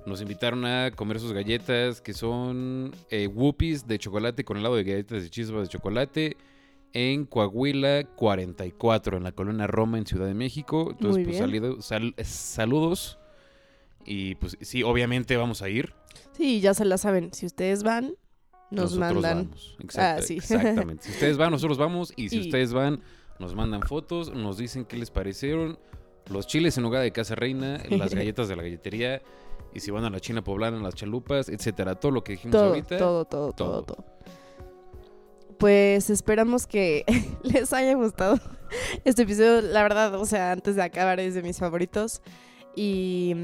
Nos invitaron a comer sus galletas que son eh, Whoopies de chocolate con helado de galletas de chispas de chocolate en Coahuila 44 en la colonia Roma en Ciudad de México. Entonces, pues salido- sal- saludos. Y pues sí, obviamente vamos a ir. Sí, ya se la saben. Si ustedes van, nos Nosotros mandan. vamos. Exacta- Ah, sí. *laughs* Exactamente. Si ustedes van, nosotros vamos. Y si Y- ustedes van, nos mandan fotos, nos dicen qué les parecieron. Los chiles en hogar de Casa Reina, las galletas de la galletería. Y si van a la China Poblana, las chalupas, etcétera. Todo lo que dijimos Todo, ahorita. todo, todo, todo, todo. Pues esperamos que *laughs* les haya gustado este episodio. La verdad, o sea, antes de acabar es de mis favoritos. Y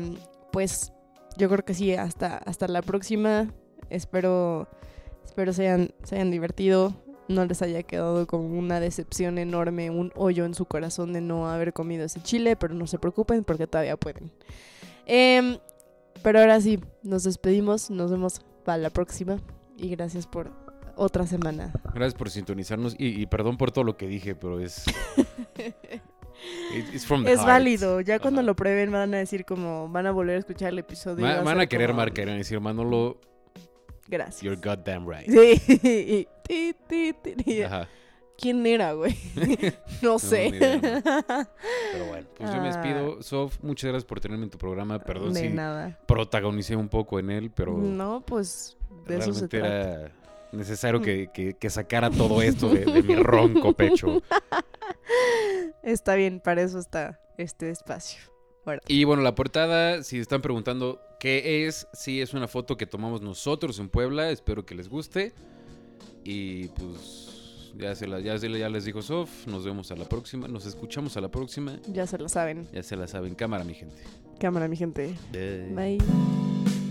pues yo creo que sí, hasta, hasta la próxima. Espero, espero se hayan, se hayan divertido. No les haya quedado como una decepción enorme, un hoyo en su corazón de no haber comido ese chile, pero no se preocupen porque todavía pueden. Em, pero ahora sí, nos despedimos, nos vemos para la próxima y gracias por otra semana. Gracias por sintonizarnos. Y, y perdón por todo lo que dije, pero es. *laughs* it- it's from the es heart. válido, ya cuando lo prueben van a decir como, van a volver a escuchar el episodio. va van a ser querer como, marcar y decir, Manolo, Gracias. you're goddamn right. Sí. *laughs* y ti, ti, ti, ti. Ajá. ¿Quién era, güey? *laughs* no sé. idea, Pero bueno, pues yo me Ah. despido. Sof, muchas gracias por tenerme en tu programa. Perdón de si nada. protagonicé un poco en él, pero No, pues de eso se realmente trata. era necesario que, que- que sacara todo esto de, de mi ronco pecho. *laughs* Está bien, para eso está este espacio. Y bueno, la portada, si están preguntando qué es, sí es una foto que tomamos nosotros en Puebla. Espero que les guste. Y pues Ya, se la, ya, se la- ya les dijo Sof. Nos vemos a la próxima. Nos escuchamos a la próxima. Ya se lo saben. Ya se la saben. Cámara, mi gente. Cámara, mi gente. Bye. Bye.